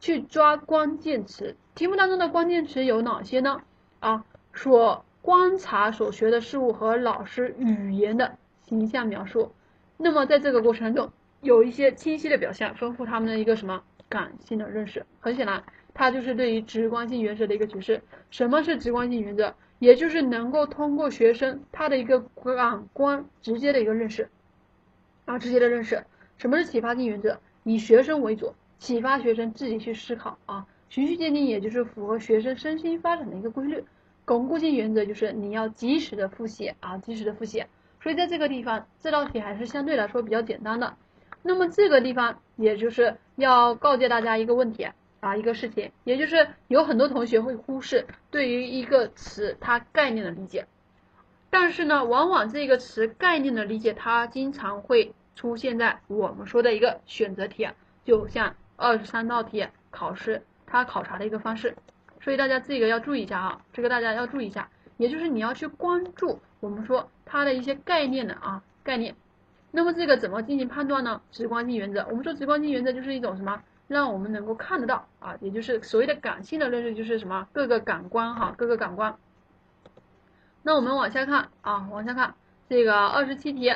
去抓关键词，题目当中的关键词有哪些呢？啊，所观察所学的事物和老师语言的形象描述。那么在这个过程中。有一些清晰的表现，丰富他们的一个什么感性的认识。很显然，它就是对于直观性原则的一个解释。什么是直观性原则？也就是能够通过学生他的一个感官直接的一个认识啊，直接的认识。什么是启发性原则？以学生为主，启发学生自己去思考啊。循序渐进，也就是符合学生身心发展的一个规律。巩固性原则就是你要及时的复习啊，及时的复习。所以在这个地方，这道题还是相对来说比较简单的。那么这个地方，也就是要告诫大家一个问题啊，一个事情，也就是有很多同学会忽视对于一个词它概念的理解，但是呢，往往这个词概念的理解，它经常会出现在我们说的一个选择题，就像二十三道题考试它考察的一个方式，所以大家这个要注意一下啊，这个大家要注意一下，也就是你要去关注我们说它的一些概念的啊概念。那么这个怎么进行判断呢？直观性原则，我们说直观性原则就是一种什么，让我们能够看得到啊，也就是所谓的感性的认识，就是什么各个感官哈，各个感官。那我们往下看啊，往下看这个二十七题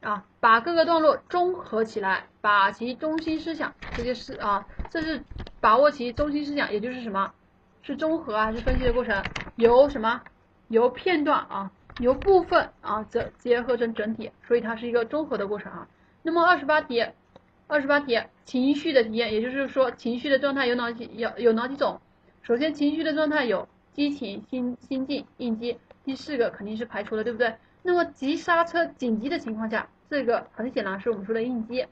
啊，把各个段落综合起来，把其中心思想，这就是啊，这是把握其中心思想，也就是什么，是综合还是分析的过程？由什么？由片段啊。由部分啊这结合成整体，所以它是一个综合的过程啊。那么二十八题，二十八题情绪的体验，也就是说情绪的状态有哪几有有哪几种？首先情绪的状态有激情、心心境、应激，第四个肯定是排除了，对不对？那么急刹车紧急的情况下，这个很显然是我们说的应激。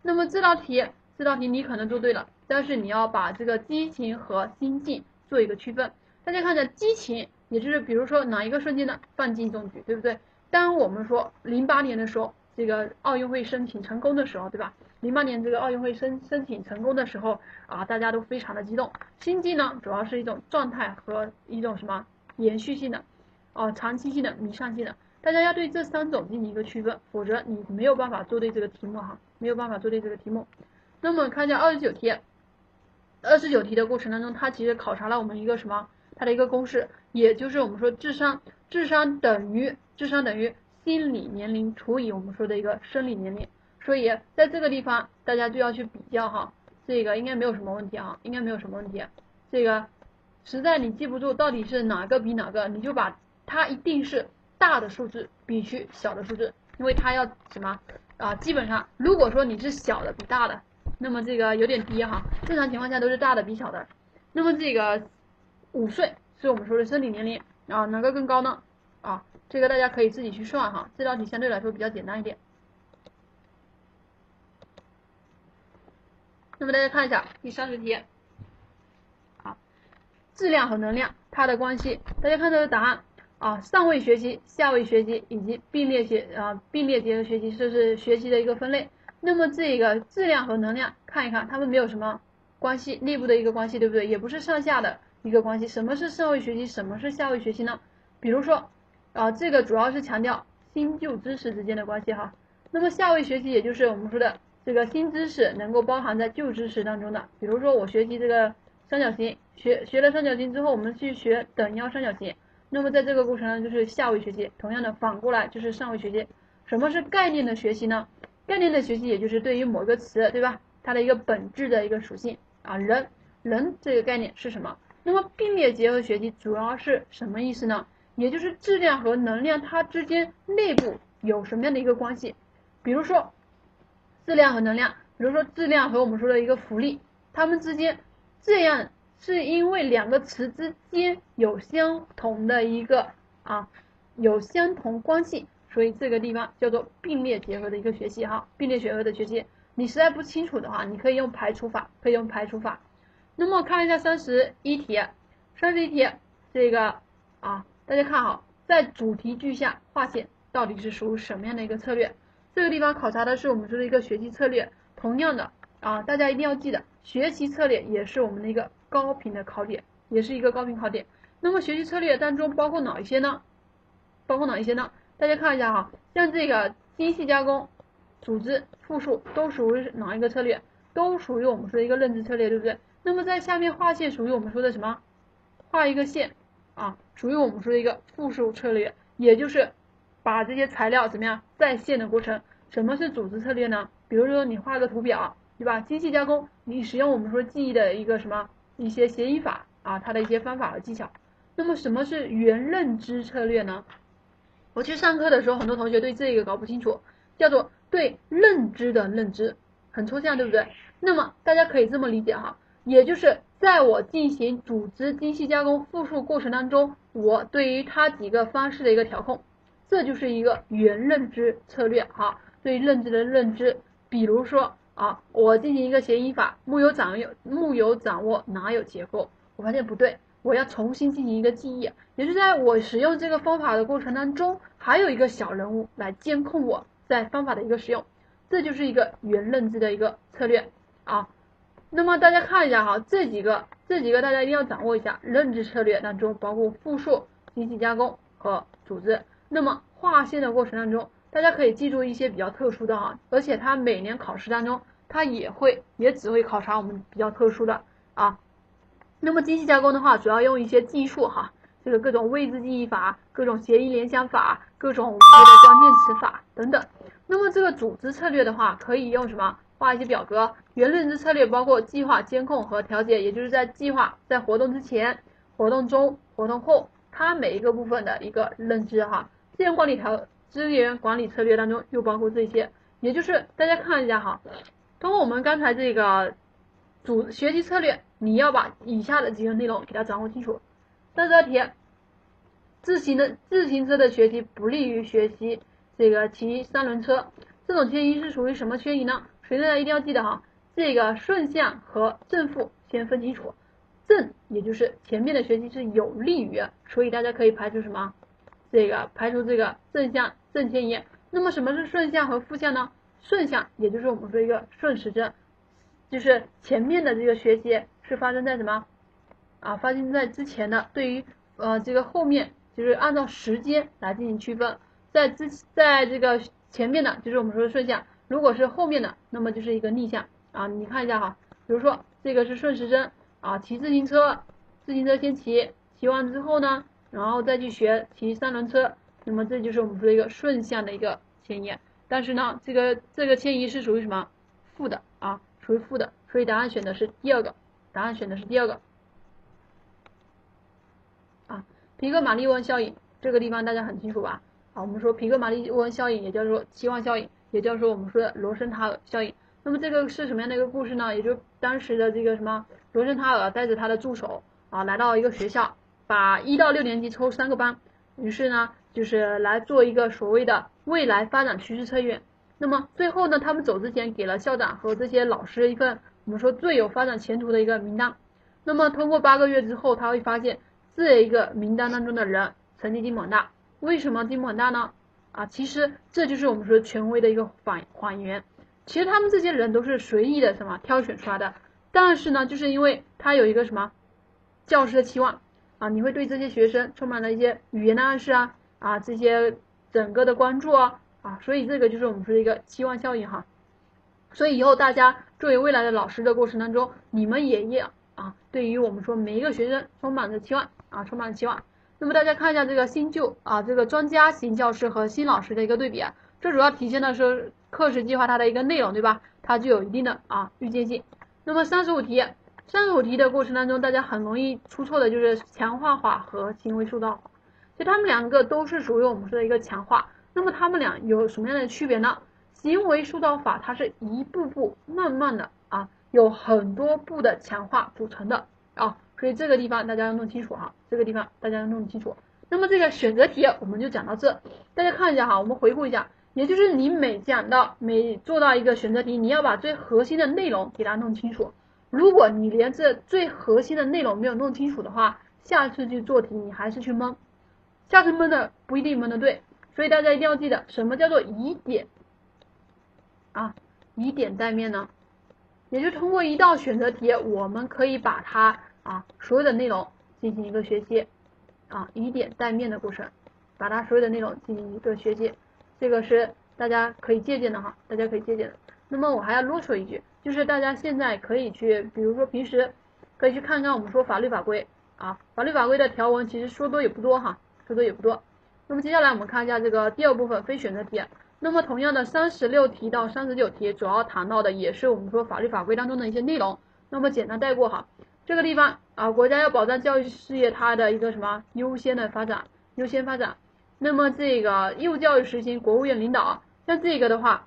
那么这道题这道题你可能做对了，但是你要把这个激情和心境做一个区分。大家看一下激情。也就是比如说哪一个瞬间呢？范进中举，对不对？当我们说零八年的时候，这个奥运会申请成功的时候，对吧？零八年这个奥运会申申请成功的时候啊，大家都非常的激动。心悸呢，主要是一种状态和一种什么延续性的，哦，长期性的、弥散性的。大家要对这三种进行一个区分，否则你没有办法做对这个题目哈，没有办法做对这个题目。那么看一下二十九题，二十九题的过程当中，它其实考察了我们一个什么？它的一个公式，也就是我们说智商，智商等于智商等于心理年龄除以我们说的一个生理年龄，所以在这个地方大家就要去比较哈，这个应该没有什么问题啊，应该没有什么问题。这个实在你记不住到底是哪个比哪个，你就把它一定是大的数字比去小的数字，因为它要什么啊？基本上如果说你是小的比大的，那么这个有点低哈，正常情况下都是大的比小的，那么这个。五岁是我们说的生理年龄啊，哪个更高呢？啊，这个大家可以自己去算哈。这道题相对来说比较简单一点。那么大家看一下第三十题，啊，质量和能量它的关系，大家看这个答案啊，上位学习、下位学习以及并列学啊并列结合学习，这是学习的一个分类。那么这一个质量和能量，看一看它们没有什么关系，内部的一个关系，对不对？也不是上下的。一个关系，什么是上位学习，什么是下位学习呢？比如说，啊，这个主要是强调新旧知识之间的关系哈。那么下位学习，也就是我们说的这个新知识能够包含在旧知识当中的。比如说我学习这个三角形，学学了三角形之后，我们去学等腰三角形。那么在这个过程中就是下位学习。同样的，反过来就是上位学习。什么是概念的学习呢？概念的学习，也就是对于某个词，对吧？它的一个本质的一个属性啊，人，人这个概念是什么？那么并列结合学习主要是什么意思呢？也就是质量和能量它之间内部有什么样的一个关系？比如说质量和能量，比如说质量和我们说的一个浮力，它们之间这样是因为两个词之间有相同的一个啊有相同关系，所以这个地方叫做并列结合的一个学习哈，并列结合的学习。你实在不清楚的话，你可以用排除法，可以用排除法。那么看一下三十一题，三十一题这个啊，大家看好，在主题句下划线到底是属于什么样的一个策略？这个地方考察的是我们说的一个学习策略。同样的啊，大家一定要记得，学习策略也是我们的一个高频的考点，也是一个高频考点。那么学习策略当中包括哪一些呢？包括哪一些呢？大家看一下哈，像这个精细加工、组织、复述都属于哪一个策略？都属于我们说的一个认知策略，对不对？那么在下面划线属于我们说的什么？画一个线啊，属于我们说的一个复述策略，也就是把这些材料怎么样再现的过程。什么是组织策略呢？比如说你画个图表，对吧？精细加工，你使用我们说记忆的一个什么一些谐音法啊，它的一些方法和技巧。那么什么是原认知策略呢？我去上课的时候，很多同学对这个搞不清楚，叫做对认知的认知，很抽象，对不对？那么大家可以这么理解哈。也就是在我进行组织精细加工复述过程当中，我对于它几个方式的一个调控，这就是一个原认知策略哈。对认知的认知，比如说啊，我进行一个谐音法，木有掌握木有掌握哪有结构？我发现不对，我要重新进行一个记忆。也是在我使用这个方法的过程当中，还有一个小人物来监控我在方法的一个使用，这就是一个原认知的一个策略啊。那么大家看一下哈，这几个这几个大家一定要掌握一下。认知策略当中包括复述、精细加工和组织。那么划线的过程当中，大家可以记住一些比较特殊的哈，而且它每年考试当中它也会也只会考察我们比较特殊的啊。那么精细加工的话，主要用一些技术哈，这个各种位置记忆法、各种谐音联想法、各种我们的关键词法等等。那么这个组织策略的话，可以用什么？画一些表格，原认知策略包括计划、监控和调节，也就是在计划、在活动之前、活动中、活动后，它每一个部分的一个认知哈。资源管理条资源管理策略当中又包括这些，也就是大家看一下哈，通过我们刚才这个主学习策略，你要把以下的几个内容给它掌握清楚。这道题，自行的自行车的学习不利于学习这个骑三轮车，这种迁移是属于什么迁移呢？所以大家一定要记得哈，这个顺向和正负先分清楚。正也就是前面的学习是有利于，所以大家可以排除什么？这个排除这个正向正迁移。那么什么是顺向和负向呢？顺向也就是我们说一个顺时针，就是前面的这个学习是发生在什么？啊，发生在之前的。对于呃这个后面就是按照时间来进行区分，在之在这个前面的就是我们说的顺向。如果是后面的，那么就是一个逆向啊，你看一下哈，比如说这个是顺时针啊，骑自行车，自行车先骑，骑完之后呢，然后再去学骑三轮车，那么这就是我们说一个顺向的一个迁移。但是呢，这个这个迁移是属于什么负的啊，属于负的，所以答案选的是第二个，答案选的是第二个啊。皮格马利翁效应这个地方大家很清楚吧？啊，我们说皮格马利翁效应也叫做期望效应。也叫做我们说的罗森塔尔效应。那么这个是什么样的一个故事呢？也就当时的这个什么罗森塔尔带着他的助手啊，来到一个学校，把一到六年级抽三个班，于是呢就是来做一个所谓的未来发展趋势测验。那么最后呢，他们走之前给了校长和这些老师一份我们说最有发展前途的一个名单。那么通过八个月之后，他会发现这一个名单当中的人成绩进步很大。为什么进步很大呢？啊，其实这就是我们说权威的一个反谎言。其实他们这些人都是随意的什么挑选出来的，但是呢，就是因为他有一个什么教师的期望啊，你会对这些学生充满了一些语言的暗示啊啊，这些整个的关注啊啊，所以这个就是我们说的一个期望效应哈。所以以后大家作为未来的老师的过程当中，你们也要啊，对于我们说每一个学生充满着期望啊，充满了期望。那么大家看一下这个新旧啊，这个专家型教师和新老师的一个对比啊，这主要体现的是课时计划它的一个内容，对吧？它具有一定的啊预见性。那么三十五题，三十五题的过程当中，大家很容易出错的就是强化法和行为塑造，其实他们两个都是属于我们说的一个强化。那么他们俩有什么样的区别呢？行为疏导法它是一步步慢慢的啊，有很多步的强化组成的啊。所以这个地方大家要弄清楚哈，这个地方大家要弄清楚。那么这个选择题我们就讲到这，大家看一下哈，我们回顾一下，也就是你每讲到每做到一个选择题，你要把最核心的内容给它弄清楚。如果你连这最核心的内容没有弄清楚的话，下次去做题你还是去蒙。下次蒙的不一定蒙的对，所以大家一定要记得什么叫做以点啊，以点带面呢？也就通过一道选择题，我们可以把它啊所有的内容进行一个学习啊，以点带面的过程，把它所有的内容进行一个学习，这个是大家可以借鉴的哈，大家可以借鉴的。那么我还要啰嗦一句，就是大家现在可以去，比如说平时可以去看看我们说法律法规啊，法律法规的条文其实说多也不多哈。说的也不多，那么接下来我们看一下这个第二部分非选择题。那么同样的三十六题到三十九题，主要谈到的也是我们说法律法规当中的一些内容。那么简单带过哈，这个地方啊，国家要保障教育事业它的一个什么优先的发展，优先发展。那么这个义务教育实行国务院领导，像这个的话，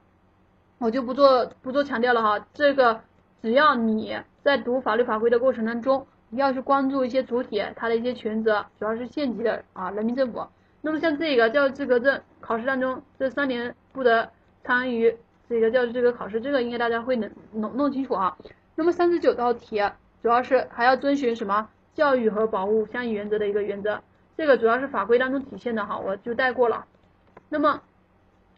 我就不做不做强调了哈。这个只要你在读法律法规的过程当中。要去关注一些主体，它的一些权责，主要是县级的啊人民政府。那么像这个教师资格证考试当中，这三年不得参与这个教师资格考试，这个应该大家会能弄弄清楚啊。那么三十九道题主要是还要遵循什么教育和保护相应原则的一个原则，这个主要是法规当中体现的哈，我就带过了。那么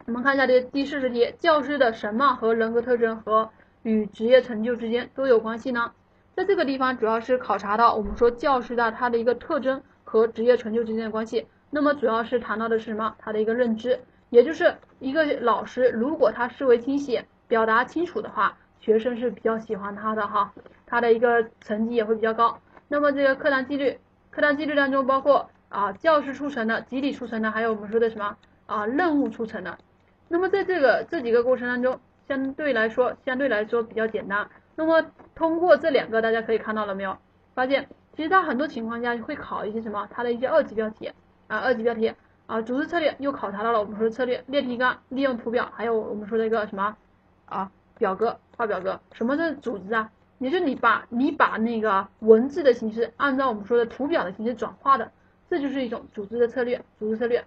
我们看一下这第四十题，教师的什么和人格特征和与职业成就之间都有关系呢？在这个地方主要是考察到我们说教师的他的一个特征和职业成就之间的关系，那么主要是谈到的是什么？他的一个认知，也就是一个老师如果他思维清晰、表达清楚的话，学生是比较喜欢他的哈，他的一个成绩也会比较高。那么这个课堂纪律，课堂纪律当中包括啊教师促成的、集体促成的，还有我们说的什么啊任务促成的。那么在这个这几个过程当中，相对来说相对来说比较简单。那么通过这两个，大家可以看到了没有？发现其实它很多情况下会考一些什么？它的一些二级标题啊，二级标题啊，组织策略又考察到了我们说的策略，列提纲，利用图表，还有我们说的一个什么啊表格，画表格。什么是组织啊？也就是你把你把那个文字的形式按照我们说的图表的形式转化的，这就是一种组织的策略，组织策略。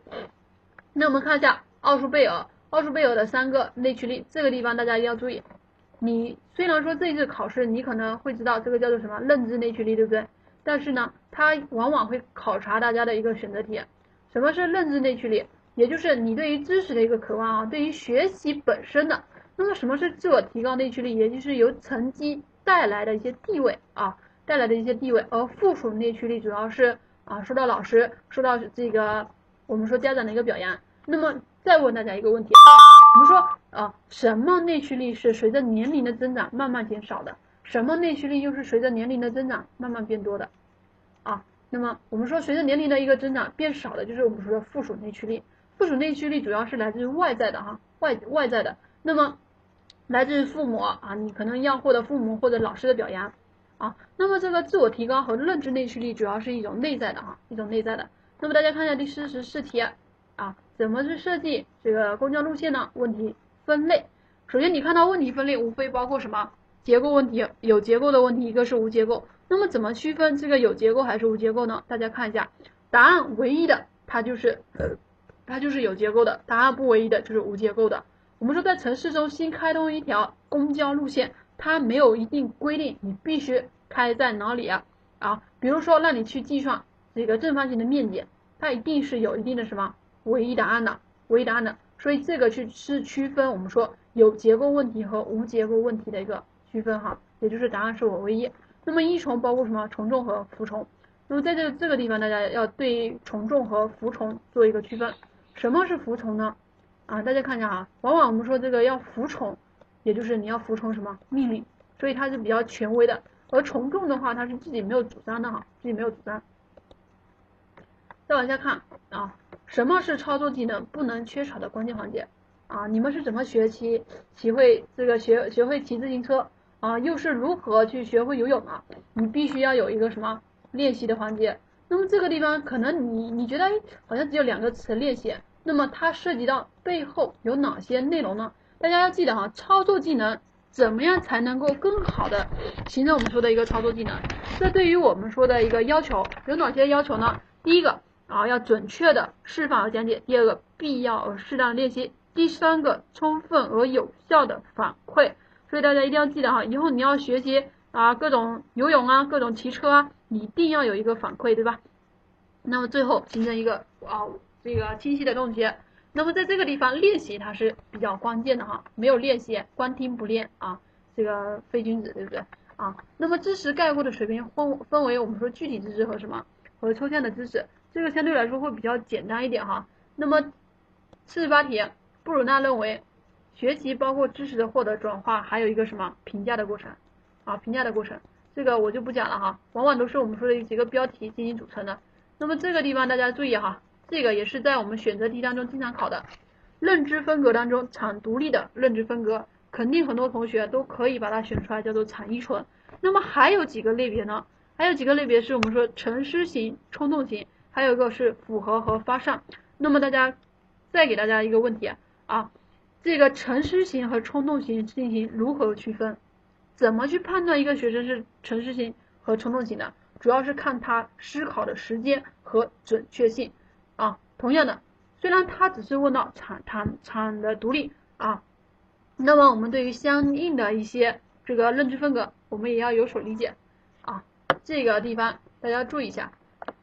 那我们看一下奥数贝尔，奥数贝尔的三个内驱力，这个地方大家一定要注意。你虽然说这一次考试你可能会知道这个叫做什么认知内驱力，对不对？但是呢，它往往会考察大家的一个选择题。什么是认知内驱力？也就是你对于知识的一个渴望啊，对于学习本身的。那么什么是自我提高内驱力？也就是由成绩带来的一些地位啊，带来的一些地位。而附属内驱力主要是啊，受到老师、受到这个我们说家长的一个表扬。那么再问大家一个问题。我们说啊，什么内驱力是随着年龄的增长慢慢减少的？什么内驱力又是随着年龄的增长慢慢变多的？啊，那么我们说随着年龄的一个增长变少的，就是我们说的附属内驱力。附属内驱力主要是来自于外在的哈，外外在的。那么来自于父母啊，你可能要获得父母或者老师的表扬啊。那么这个自我提高和认知内驱力主要是一种内在的哈，一种内在的。那么大家看一下第四十四题。啊，怎么去设计这个公交路线呢？问题分类，首先你看到问题分类无非包括什么结构问题，有结构的问题，一个是无结构。那么怎么区分这个有结构还是无结构呢？大家看一下，答案唯一的它就是它就是有结构的，答案不唯一的就是无结构的。我们说在城市中新开通一条公交路线，它没有一定规定你必须开在哪里啊啊，比如说让你去计算这个正方形的面积，它一定是有一定的什么？唯一答案的，唯一答案的，所以这个去是区分我们说有结构问题和无结构问题的一个区分哈，也就是答案是我唯一。那么依从包括什么从众和服从？那么在这这个地方，大家要对从众和服从做一个区分。什么是服从呢？啊，大家看一下哈，往往我们说这个要服从，也就是你要服从什么命令，所以它是比较权威的。而从众的话，它是自己没有主张的哈，自己没有主张。再往下看啊。什么是操作技能不能缺少的关键环节啊？你们是怎么学习骑会这个学学会骑自行车啊？又是如何去学会游泳啊？你必须要有一个什么练习的环节？那么这个地方可能你你觉得哎好像只有两个词练习，那么它涉及到背后有哪些内容呢？大家要记得哈，操作技能怎么样才能够更好的形成我们说的一个操作技能？这对于我们说的一个要求有哪些要求呢？第一个。啊，要准确的示范和讲解。第二个，必要而适当的练习。第三个，充分而有效的反馈。所以大家一定要记得哈，以后你要学习啊，各种游泳啊，各种骑车啊，你一定要有一个反馈，对吧？那么最后形成一个啊这个清晰的动机。那么在这个地方练习它是比较关键的哈，没有练习光听不练啊，这个非君子对不对啊？那么知识概括的水平分分为我们说具体知识和什么和抽象的知识，这个相对来说会比较简单一点哈。那么四十八题，布鲁纳认为学习包括知识的获得、转化，还有一个什么评价的过程啊？评价的过程，这个我就不讲了哈，往往都是我们说的几个标题进行组成的。那么这个地方大家注意哈。这个也是在我们选择题当中经常考的，认知分隔当中，产独立的认知分隔，肯定很多同学都可以把它选出来，叫做产依存。那么还有几个类别呢？还有几个类别是我们说沉思型、冲动型，还有一个是符合和发散。那么大家再给大家一个问题啊，这个沉思型和冲动型进行如何区分？怎么去判断一个学生是沉思型和冲动型的？主要是看他思考的时间和准确性。啊，同样的，虽然他只是问到场场场的独立啊，那么我们对于相应的一些这个认知风格，我们也要有所理解啊。这个地方大家注意一下。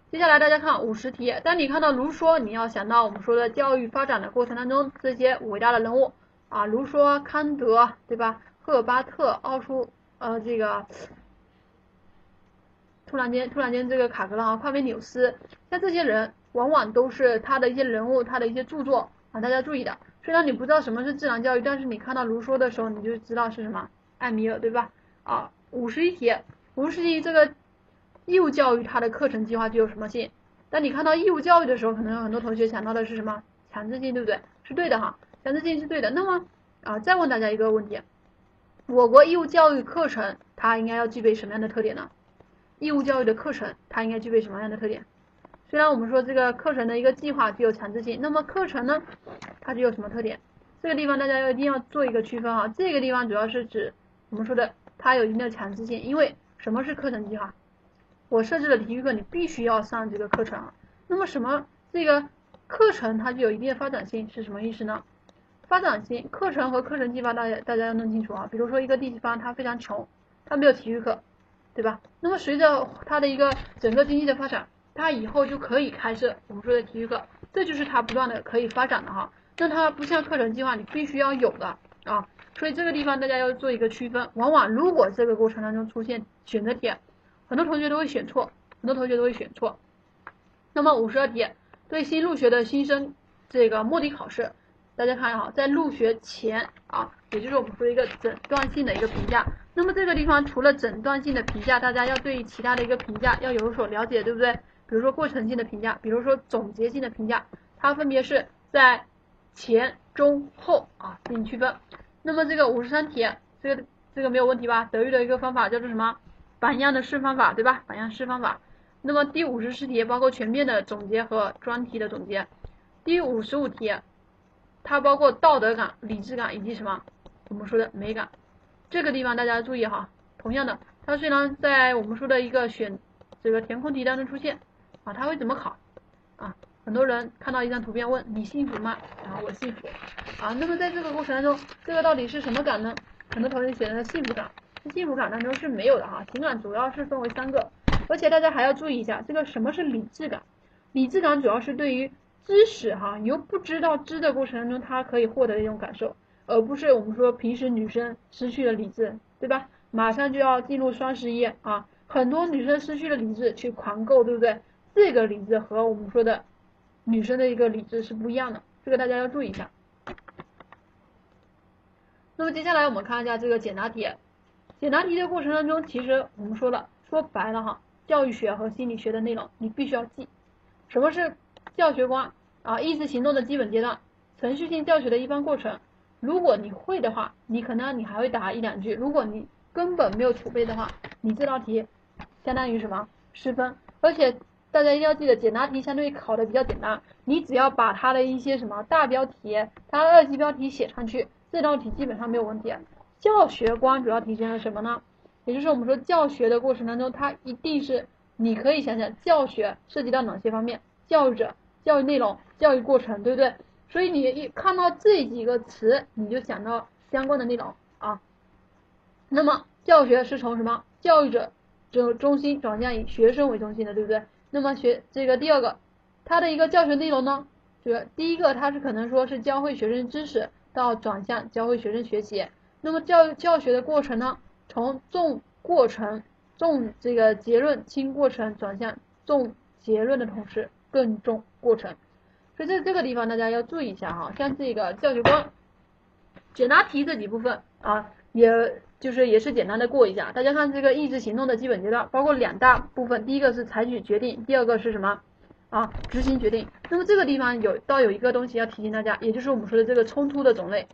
接下来大家看五十题，当你看到卢梭，你要想到我们说的教育发展的过程当中这些伟大的人物啊，卢梭、康德，对吧？赫尔巴特、奥数，呃，这个突然间突然间这个卡格朗啊，夸美纽斯，像这些人。往往都是他的一些人物，他的一些著作啊，大家注意的。虽然你不知道什么是自然教育，但是你看到卢梭的时候，你就知道是什么艾米尔，对吧？啊，五十一题，五十一这个义务教育它的课程计划具有什么性？当你看到义务教育的时候，可能有很多同学想到的是什么？强制性，对不对？是对的哈，强制性是对的。那么啊，再问大家一个问题，我国义务教育课程它应该要具备什么样的特点呢？义务教育的课程它应该具备什么样的特点？虽然我们说这个课程的一个计划具有强制性，那么课程呢，它具有什么特点？这个地方大家要一定要做一个区分啊。这个地方主要是指我们说的它有一定的强制性，因为什么是课程计划？我设置了体育课，你必须要上这个课程。那么什么这个课程它具有一定的发展性是什么意思呢？发展性课程和课程计划大家大家要弄清楚啊。比如说一个地方它非常穷，它没有体育课，对吧？那么随着它的一个整个经济的发展。它以后就可以开设我们说的体育课，这就是它不断的可以发展的哈。那它不像课程计划，你必须要有的啊。所以这个地方大家要做一个区分。往往如果这个过程当中出现选择题，很多同学都会选错，很多同学都会选错。那么五十二题，对新入学的新生这个摸底考试，大家看哈，在入学前啊，也就是我们说一个诊断性的一个评价。那么这个地方除了诊断性的评价，大家要对其他的一个评价要有所了解，对不对？比如说过程性的评价，比如说总结性的评价，它分别是在前、中、后啊进行区分。那么这个五十三题，这个这个没有问题吧？德育的一个方法叫做什么？榜样的示方法，对吧？榜样示方法。那么第五十四题包括全面的总结和专题的总结。第五十五题，它包括道德感、理智感以及什么？我们说的美感。这个地方大家注意哈。同样的，它虽然在我们说的一个选这个填空题当中出现。啊，它会怎么考？啊，很多人看到一张图片问你幸福吗？然后我幸福。啊，那么在这个过程当中，这个到底是什么感呢？很多同学写的幸福感，幸福感当中是没有的哈。情感主要是分为三个，而且大家还要注意一下，这个什么是理智感？理智感主要是对于知识哈，由不知道知的过程当中，他可以获得的一种感受，而不是我们说平时女生失去了理智，对吧？马上就要进入双十一啊，很多女生失去了理智去狂购，对不对？这个理智和我们说的女生的一个理智是不一样的，这个大家要注意一下。那么接下来我们看一下这个简答题，简答题的过程当中，其实我们说了，说白了哈，教育学和心理学的内容你必须要记。什么是教学观啊？意识行动的基本阶段，程序性教学的一般过程。如果你会的话，你可能你还会答一两句；如果你根本没有储备的话，你这道题相当于什么失分，而且。大家一定要记得，简答题相对考的比较简单，你只要把它的一些什么大标题、它的二级标题写上去，这道题基本上没有问题。教学观主要体现了什么呢？也就是我们说教学的过程当中，它一定是你可以想想教学涉及到哪些方面，教育者、教育内容、教育过程，对不对？所以你一看到这几个词，你就想到相关的内容啊。那么教学是从什么教育者中中心转向以学生为中心的，对不对？那么学这个第二个，它的一个教学内容呢，这个第一个它是可能说是教会学生知识到转向教会学生学习。那么教教学的过程呢，从重过程重这个结论轻过程转向重结论的同时更重过程。所以在这个地方大家要注意一下哈，像这个教学观、简答题这几部分啊，也就是也是简单的过一下。大家看这个意志行动的基本阶段，包括两大部分，第一个是采取决定，第二个是什么啊？执行决定。那么这个地方有倒有一个东西要提醒大家，也就是我们说的这个冲突的种类。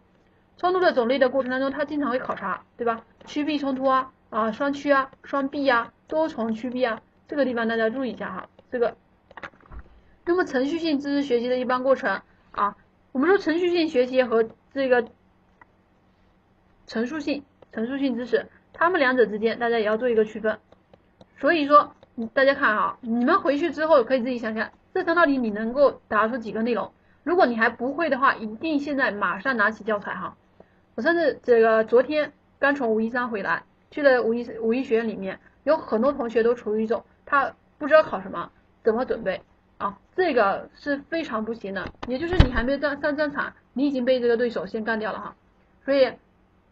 冲突的种类的过程当中，它经常会考察，对吧？趋避冲突啊，啊双趋啊，双避啊，多重趋避啊，这个地方大家注意一下哈，这个。那么程序性知识学习的一般过程啊，我们说程序性学习和这个陈述性陈述性知识，它们两者之间大家也要做一个区分。所以说，大家看啊，你们回去之后可以自己想想，这三道题你能够答出几个内容？如果你还不会的话，一定现在马上拿起教材哈。我甚至这个昨天刚从武夷山回来，去了武夷武夷学院里面，有很多同学都处于一种他不知道考什么，怎么准备。啊，这个是非常不行的，也就是你还没有上上战场，你已经被这个对手先干掉了哈。所以，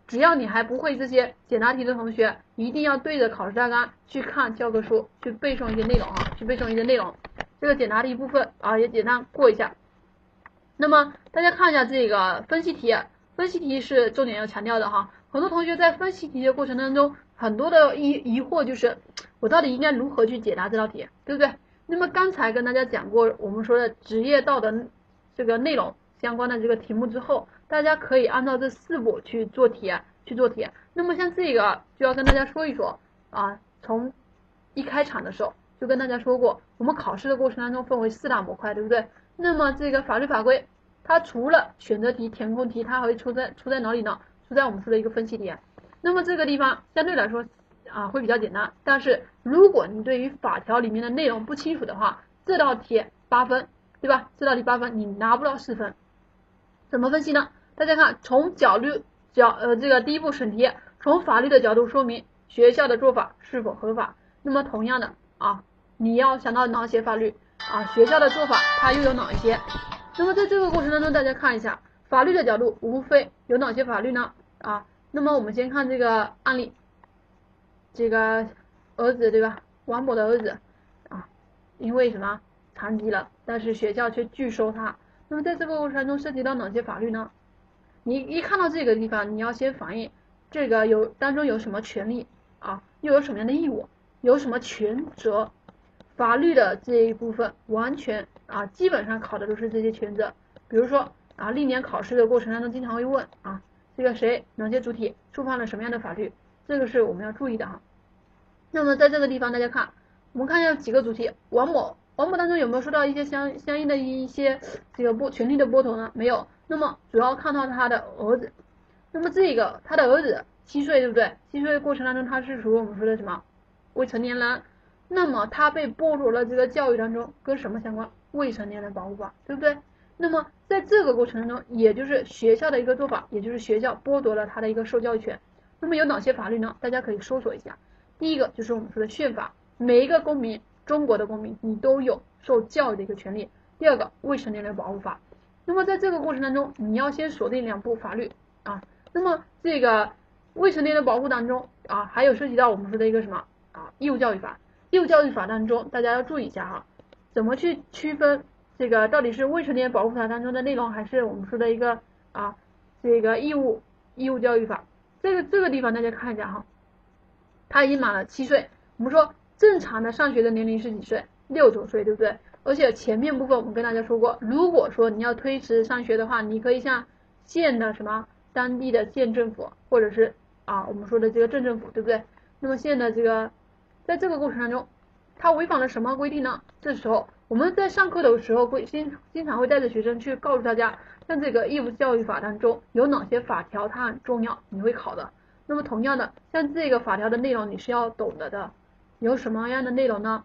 只要你还不会这些简答题的同学，一定要对着考试大纲去看教科书，去背诵一些内容啊，去背诵一些内容。这个简答题部分啊，也简单过一下。那么大家看一下这个分析题，分析题是重点要强调的哈。很多同学在分析题的过程当中，很多的疑疑惑就是，我到底应该如何去解答这道题，对不对？那么刚才跟大家讲过我们说的职业道德这个内容相关的这个题目之后，大家可以按照这四步去做题，去做题。那么像这个就要跟大家说一说啊，从一开场的时候就跟大家说过，我们考试的过程当中分为四大模块，对不对？那么这个法律法规，它除了选择题、填空题，它还会出在出在哪里呢？出在我们说的一个分析题。那么这个地方相对来说。啊，会比较简单，但是如果你对于法条里面的内容不清楚的话，这道题八分，对吧？这道题八分，你拿不到四分。怎么分析呢？大家看，从角度角呃这个第一步审题，从法律的角度说明学校的做法是否合法。那么同样的啊，你要想到哪些法律啊？学校的做法它又有哪一些？那么在这个过程当中，大家看一下法律的角度，无非有哪些法律呢？啊，那么我们先看这个案例。这个儿子对吧？王某的儿子啊，因为什么残疾了，但是学校却拒收他。那么在这个过程中涉及到哪些法律呢？你一看到这个地方，你要先反映这个有当中有什么权利啊，又有什么样的义务，有什么权责？法律的这一部分完全啊，基本上考的都是这些权责。比如说啊，历年考试的过程当中经常会问啊，这个谁哪些主体触犯了什么样的法律？这个是我们要注意的哈。那么在这个地方，大家看，我们看一下几个主题。王某，王某当中有没有受到一些相相应的一些这个剥权利的剥夺呢？没有。那么主要看到他的儿子。那么这个他的儿子七岁，对不对？七岁过程当中，他是属于我们说的什么未成年人？那么他被剥夺了这个教育当中跟什么相关？未成年人保护法，对不对？那么在这个过程当中，也就是学校的一个做法，也就是学校剥夺了他的一个受教育权。那么有哪些法律呢？大家可以搜索一下。第一个就是我们说的宪法，每一个公民，中国的公民，你都有受教育的一个权利。第二个，未成年人保护法。那么在这个过程当中，你要先锁定两部法律啊。那么这个未成年人保护当中啊，还有涉及到我们说的一个什么啊？义务教育法。义务教育法当中，大家要注意一下哈，怎么去区分这个到底是未成年保护法当中的内容，还是我们说的一个啊这个义务义务教育法？这个这个地方大家看一下哈，他已经满了七岁。我们说正常的上学的年龄是几岁？六周岁，对不对？而且前面部分我们跟大家说过，如果说你要推迟上学的话，你可以向县的什么当地的县政府，或者是啊我们说的这个镇政府，对不对？那么县的这个在这个过程当中，他违反了什么规定呢？这时候我们在上课的时候会经经常会带着学生去告诉大家。像这个义务教育法当中有哪些法条它很重要，你会考的。那么同样的，像这个法条的内容你是要懂得的。有什么样的内容呢？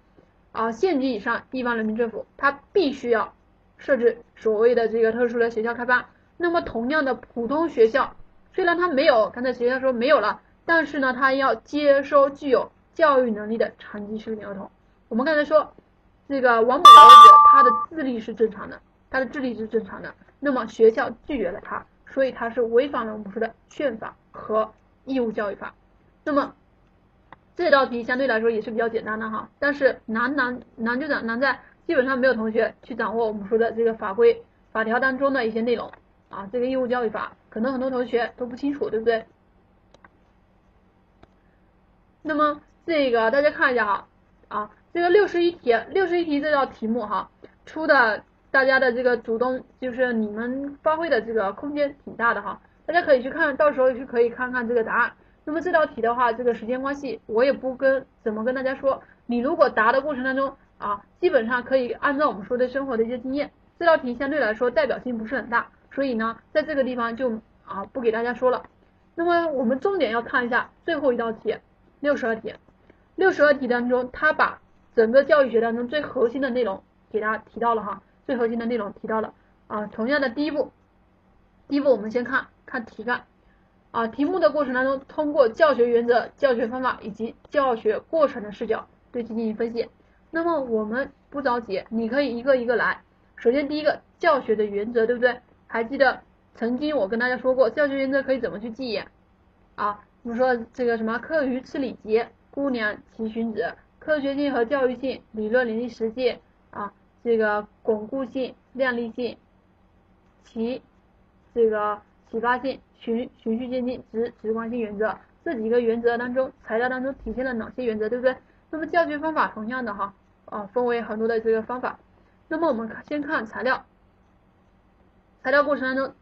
啊，县级以上地方人民政府它必须要设置所谓的这个特殊的学校开办。那么同样的，普通学校虽然它没有，刚才学校说没有了，但是呢，它要接收具有教育能力的残疾学龄儿童。我们刚才说，这个王某的儿子他的智力是正常的，他的智力是正常的，那么学校拒绝了他，所以他是违反了我们说的宪法和义务教育法。那么这道题相对来说也是比较简单的哈，但是难难难就难难在基本上没有同学去掌握我们说的这个法规法条当中的一些内容啊，这个义务教育法可能很多同学都不清楚，对不对？那么这个大家看一下哈啊，这个六十一题六十一题这道题目哈出的大家的这个主动就是你们发挥的这个空间挺大的哈，大家可以去看到时候去可以看看这个答案。那么这道题的话，这个时间关系，我也不跟怎么跟大家说。你如果答的过程当中啊，基本上可以按照我们说的生活的一些经验。这道题相对来说代表性不是很大，所以呢，在这个地方就啊不给大家说了。那么我们重点要看一下最后一道题，六十二题。六十二题当中，他把整个教育学当中最核心的内容给大家提到了哈，最核心的内容提到了啊。同样的第一步，第一步我们先看看题干。啊，题目的过程当中，通过教学原则、教学方法以及教学过程的视角对其进行分析。那么我们不着急，你可以一个一个来。首先第一个教学的原则，对不对？还记得曾经我跟大家说过，教学原则可以怎么去记忆？啊，我们说这个什么课余吃礼节，姑娘骑荀子，科学性和教育性，理论联系实际啊，这个巩固性、量力性，其这个启发性。循循序渐进、直直观性原则这几个原则当中，材料当中体现了哪些原则，对不对？那么教学方法同样的哈啊，分为很多的这个方法。那么我们先看材料，材料过程当中，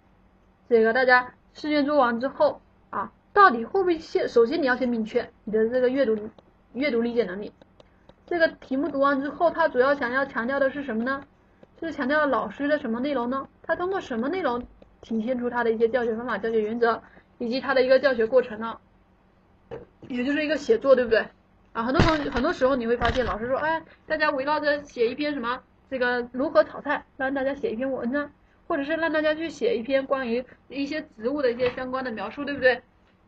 这个大家试卷做完之后啊，到底会不会先？首先你要先明确你的这个阅读阅读理解能力。这个题目读完之后，它主要想要强调的是什么呢？就是强调老师的什么内容呢？它通过什么内容？体现出他的一些教学方法、教学原则，以及他的一个教学过程呢，也就是一个写作，对不对？啊，很多同很多时候你会发现，老师说，哎，大家围绕着写一篇什么这个如何炒菜，让大家写一篇文章，或者是让大家去写一篇关于一些植物的一些相关的描述，对不对？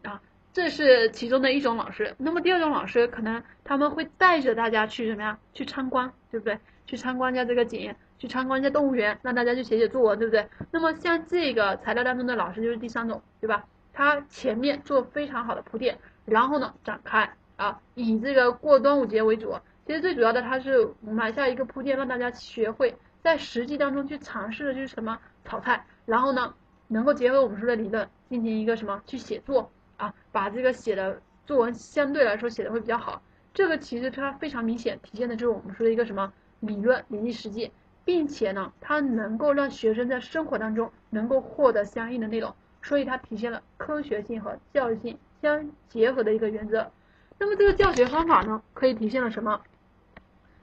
啊，这是其中的一种老师。那么第二种老师，可能他们会带着大家去什么呀？去参观，对不对？去参观一下这个景。去参观一下动物园，让大家去写写作文，对不对？那么像这个材料当中的老师就是第三种，对吧？他前面做非常好的铺垫，然后呢展开啊，以这个过端午节为主。其实最主要的他是埋下一个铺垫，让大家学会在实际当中去尝试的就是什么炒菜，然后呢能够结合我们说的理论进行一个什么去写作啊，把这个写的作文相对来说写的会比较好。这个其实它非常明显体现的就是我们说的一个什么理论联系实际。并且呢，它能够让学生在生活当中能够获得相应的内容，所以它体现了科学性和教育性相结合的一个原则。那么这个教学方法呢，可以体现了什么？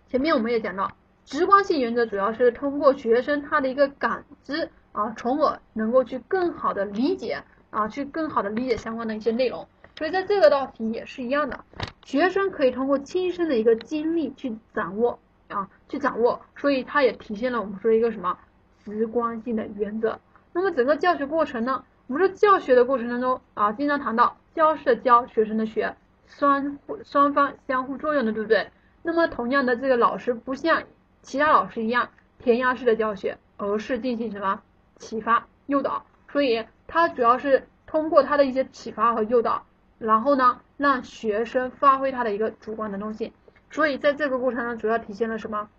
前面我们也讲到，直观性原则主要是通过学生他的一个感知啊，从而能够去更好的理解啊，去更好的理解相关的一些内容。所以在这个道题也是一样的，学生可以通过亲身的一个经历去掌握。啊，去掌握，所以它也体现了我们说一个什么直观性的原则。那么整个教学过程呢，我们说教学的过程当中啊，经常谈到教是教，学生的学，双双方相互作用的，对不对？那么同样的，这个老师不像其他老师一样填鸭式的教学，而是进行什么启发诱导，所以他主要是通过他的一些启发和诱导，然后呢，让学生发挥他的一个主观能动性。所以在这个过程当中，主要体现了什么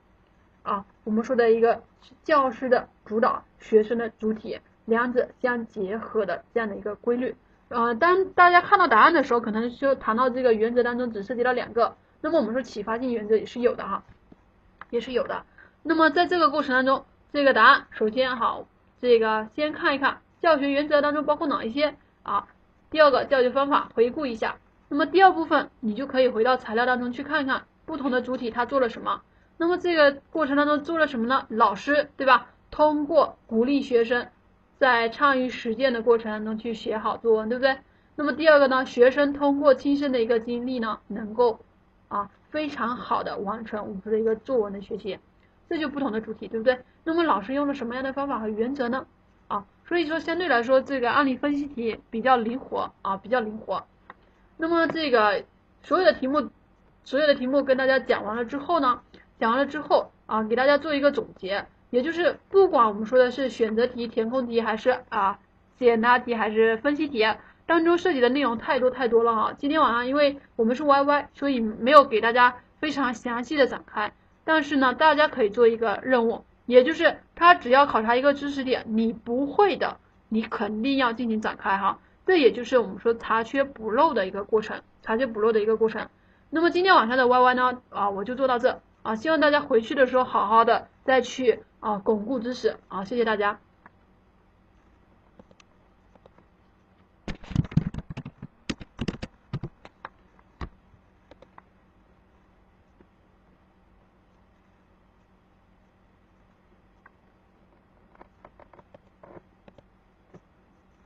啊？我们说的一个教师的主导，学生的主体，两者相结合的这样的一个规律。呃，当大家看到答案的时候，可能就谈到这个原则当中只涉及到两个。那么我们说启发性原则也是有的哈，也是有的。那么在这个过程当中，这个答案首先好，这个先看一看教学原则当中包括哪一些啊？第二个教学方法回顾一下。那么第二部分你就可以回到材料当中去看看。不同的主体他做了什么？那么这个过程当中做了什么呢？老师对吧？通过鼓励学生在参与实践的过程当中去写好作文，对不对？那么第二个呢？学生通过亲身的一个经历呢，能够啊非常好的完成我们的一个作文的学习，这就不同的主体，对不对？那么老师用了什么样的方法和原则呢？啊，所以说相对来说这个案例分析题比较灵活啊，比较灵活。那么这个所有的题目。所有的题目跟大家讲完了之后呢，讲。完了之后啊，给大家做一个总结，也就是不管我们说的是选择题、填空题，还是啊简答题，还是分析题，当中涉及的内容太多太多了哈。今天晚上因为我们是 YY，所以没有给大家非常详细的展开，但是呢，大家可以做一个任务，也就是他只要考察一个知识点，你不会的，你肯定要进行展开哈。这也就是我们说查缺补漏的一个过程，查缺补漏的一个过程。那么今天晚上的 YY 呢，啊，我就做到这啊，希望大家回去的时候好好的再去啊巩固知识啊，谢谢大家。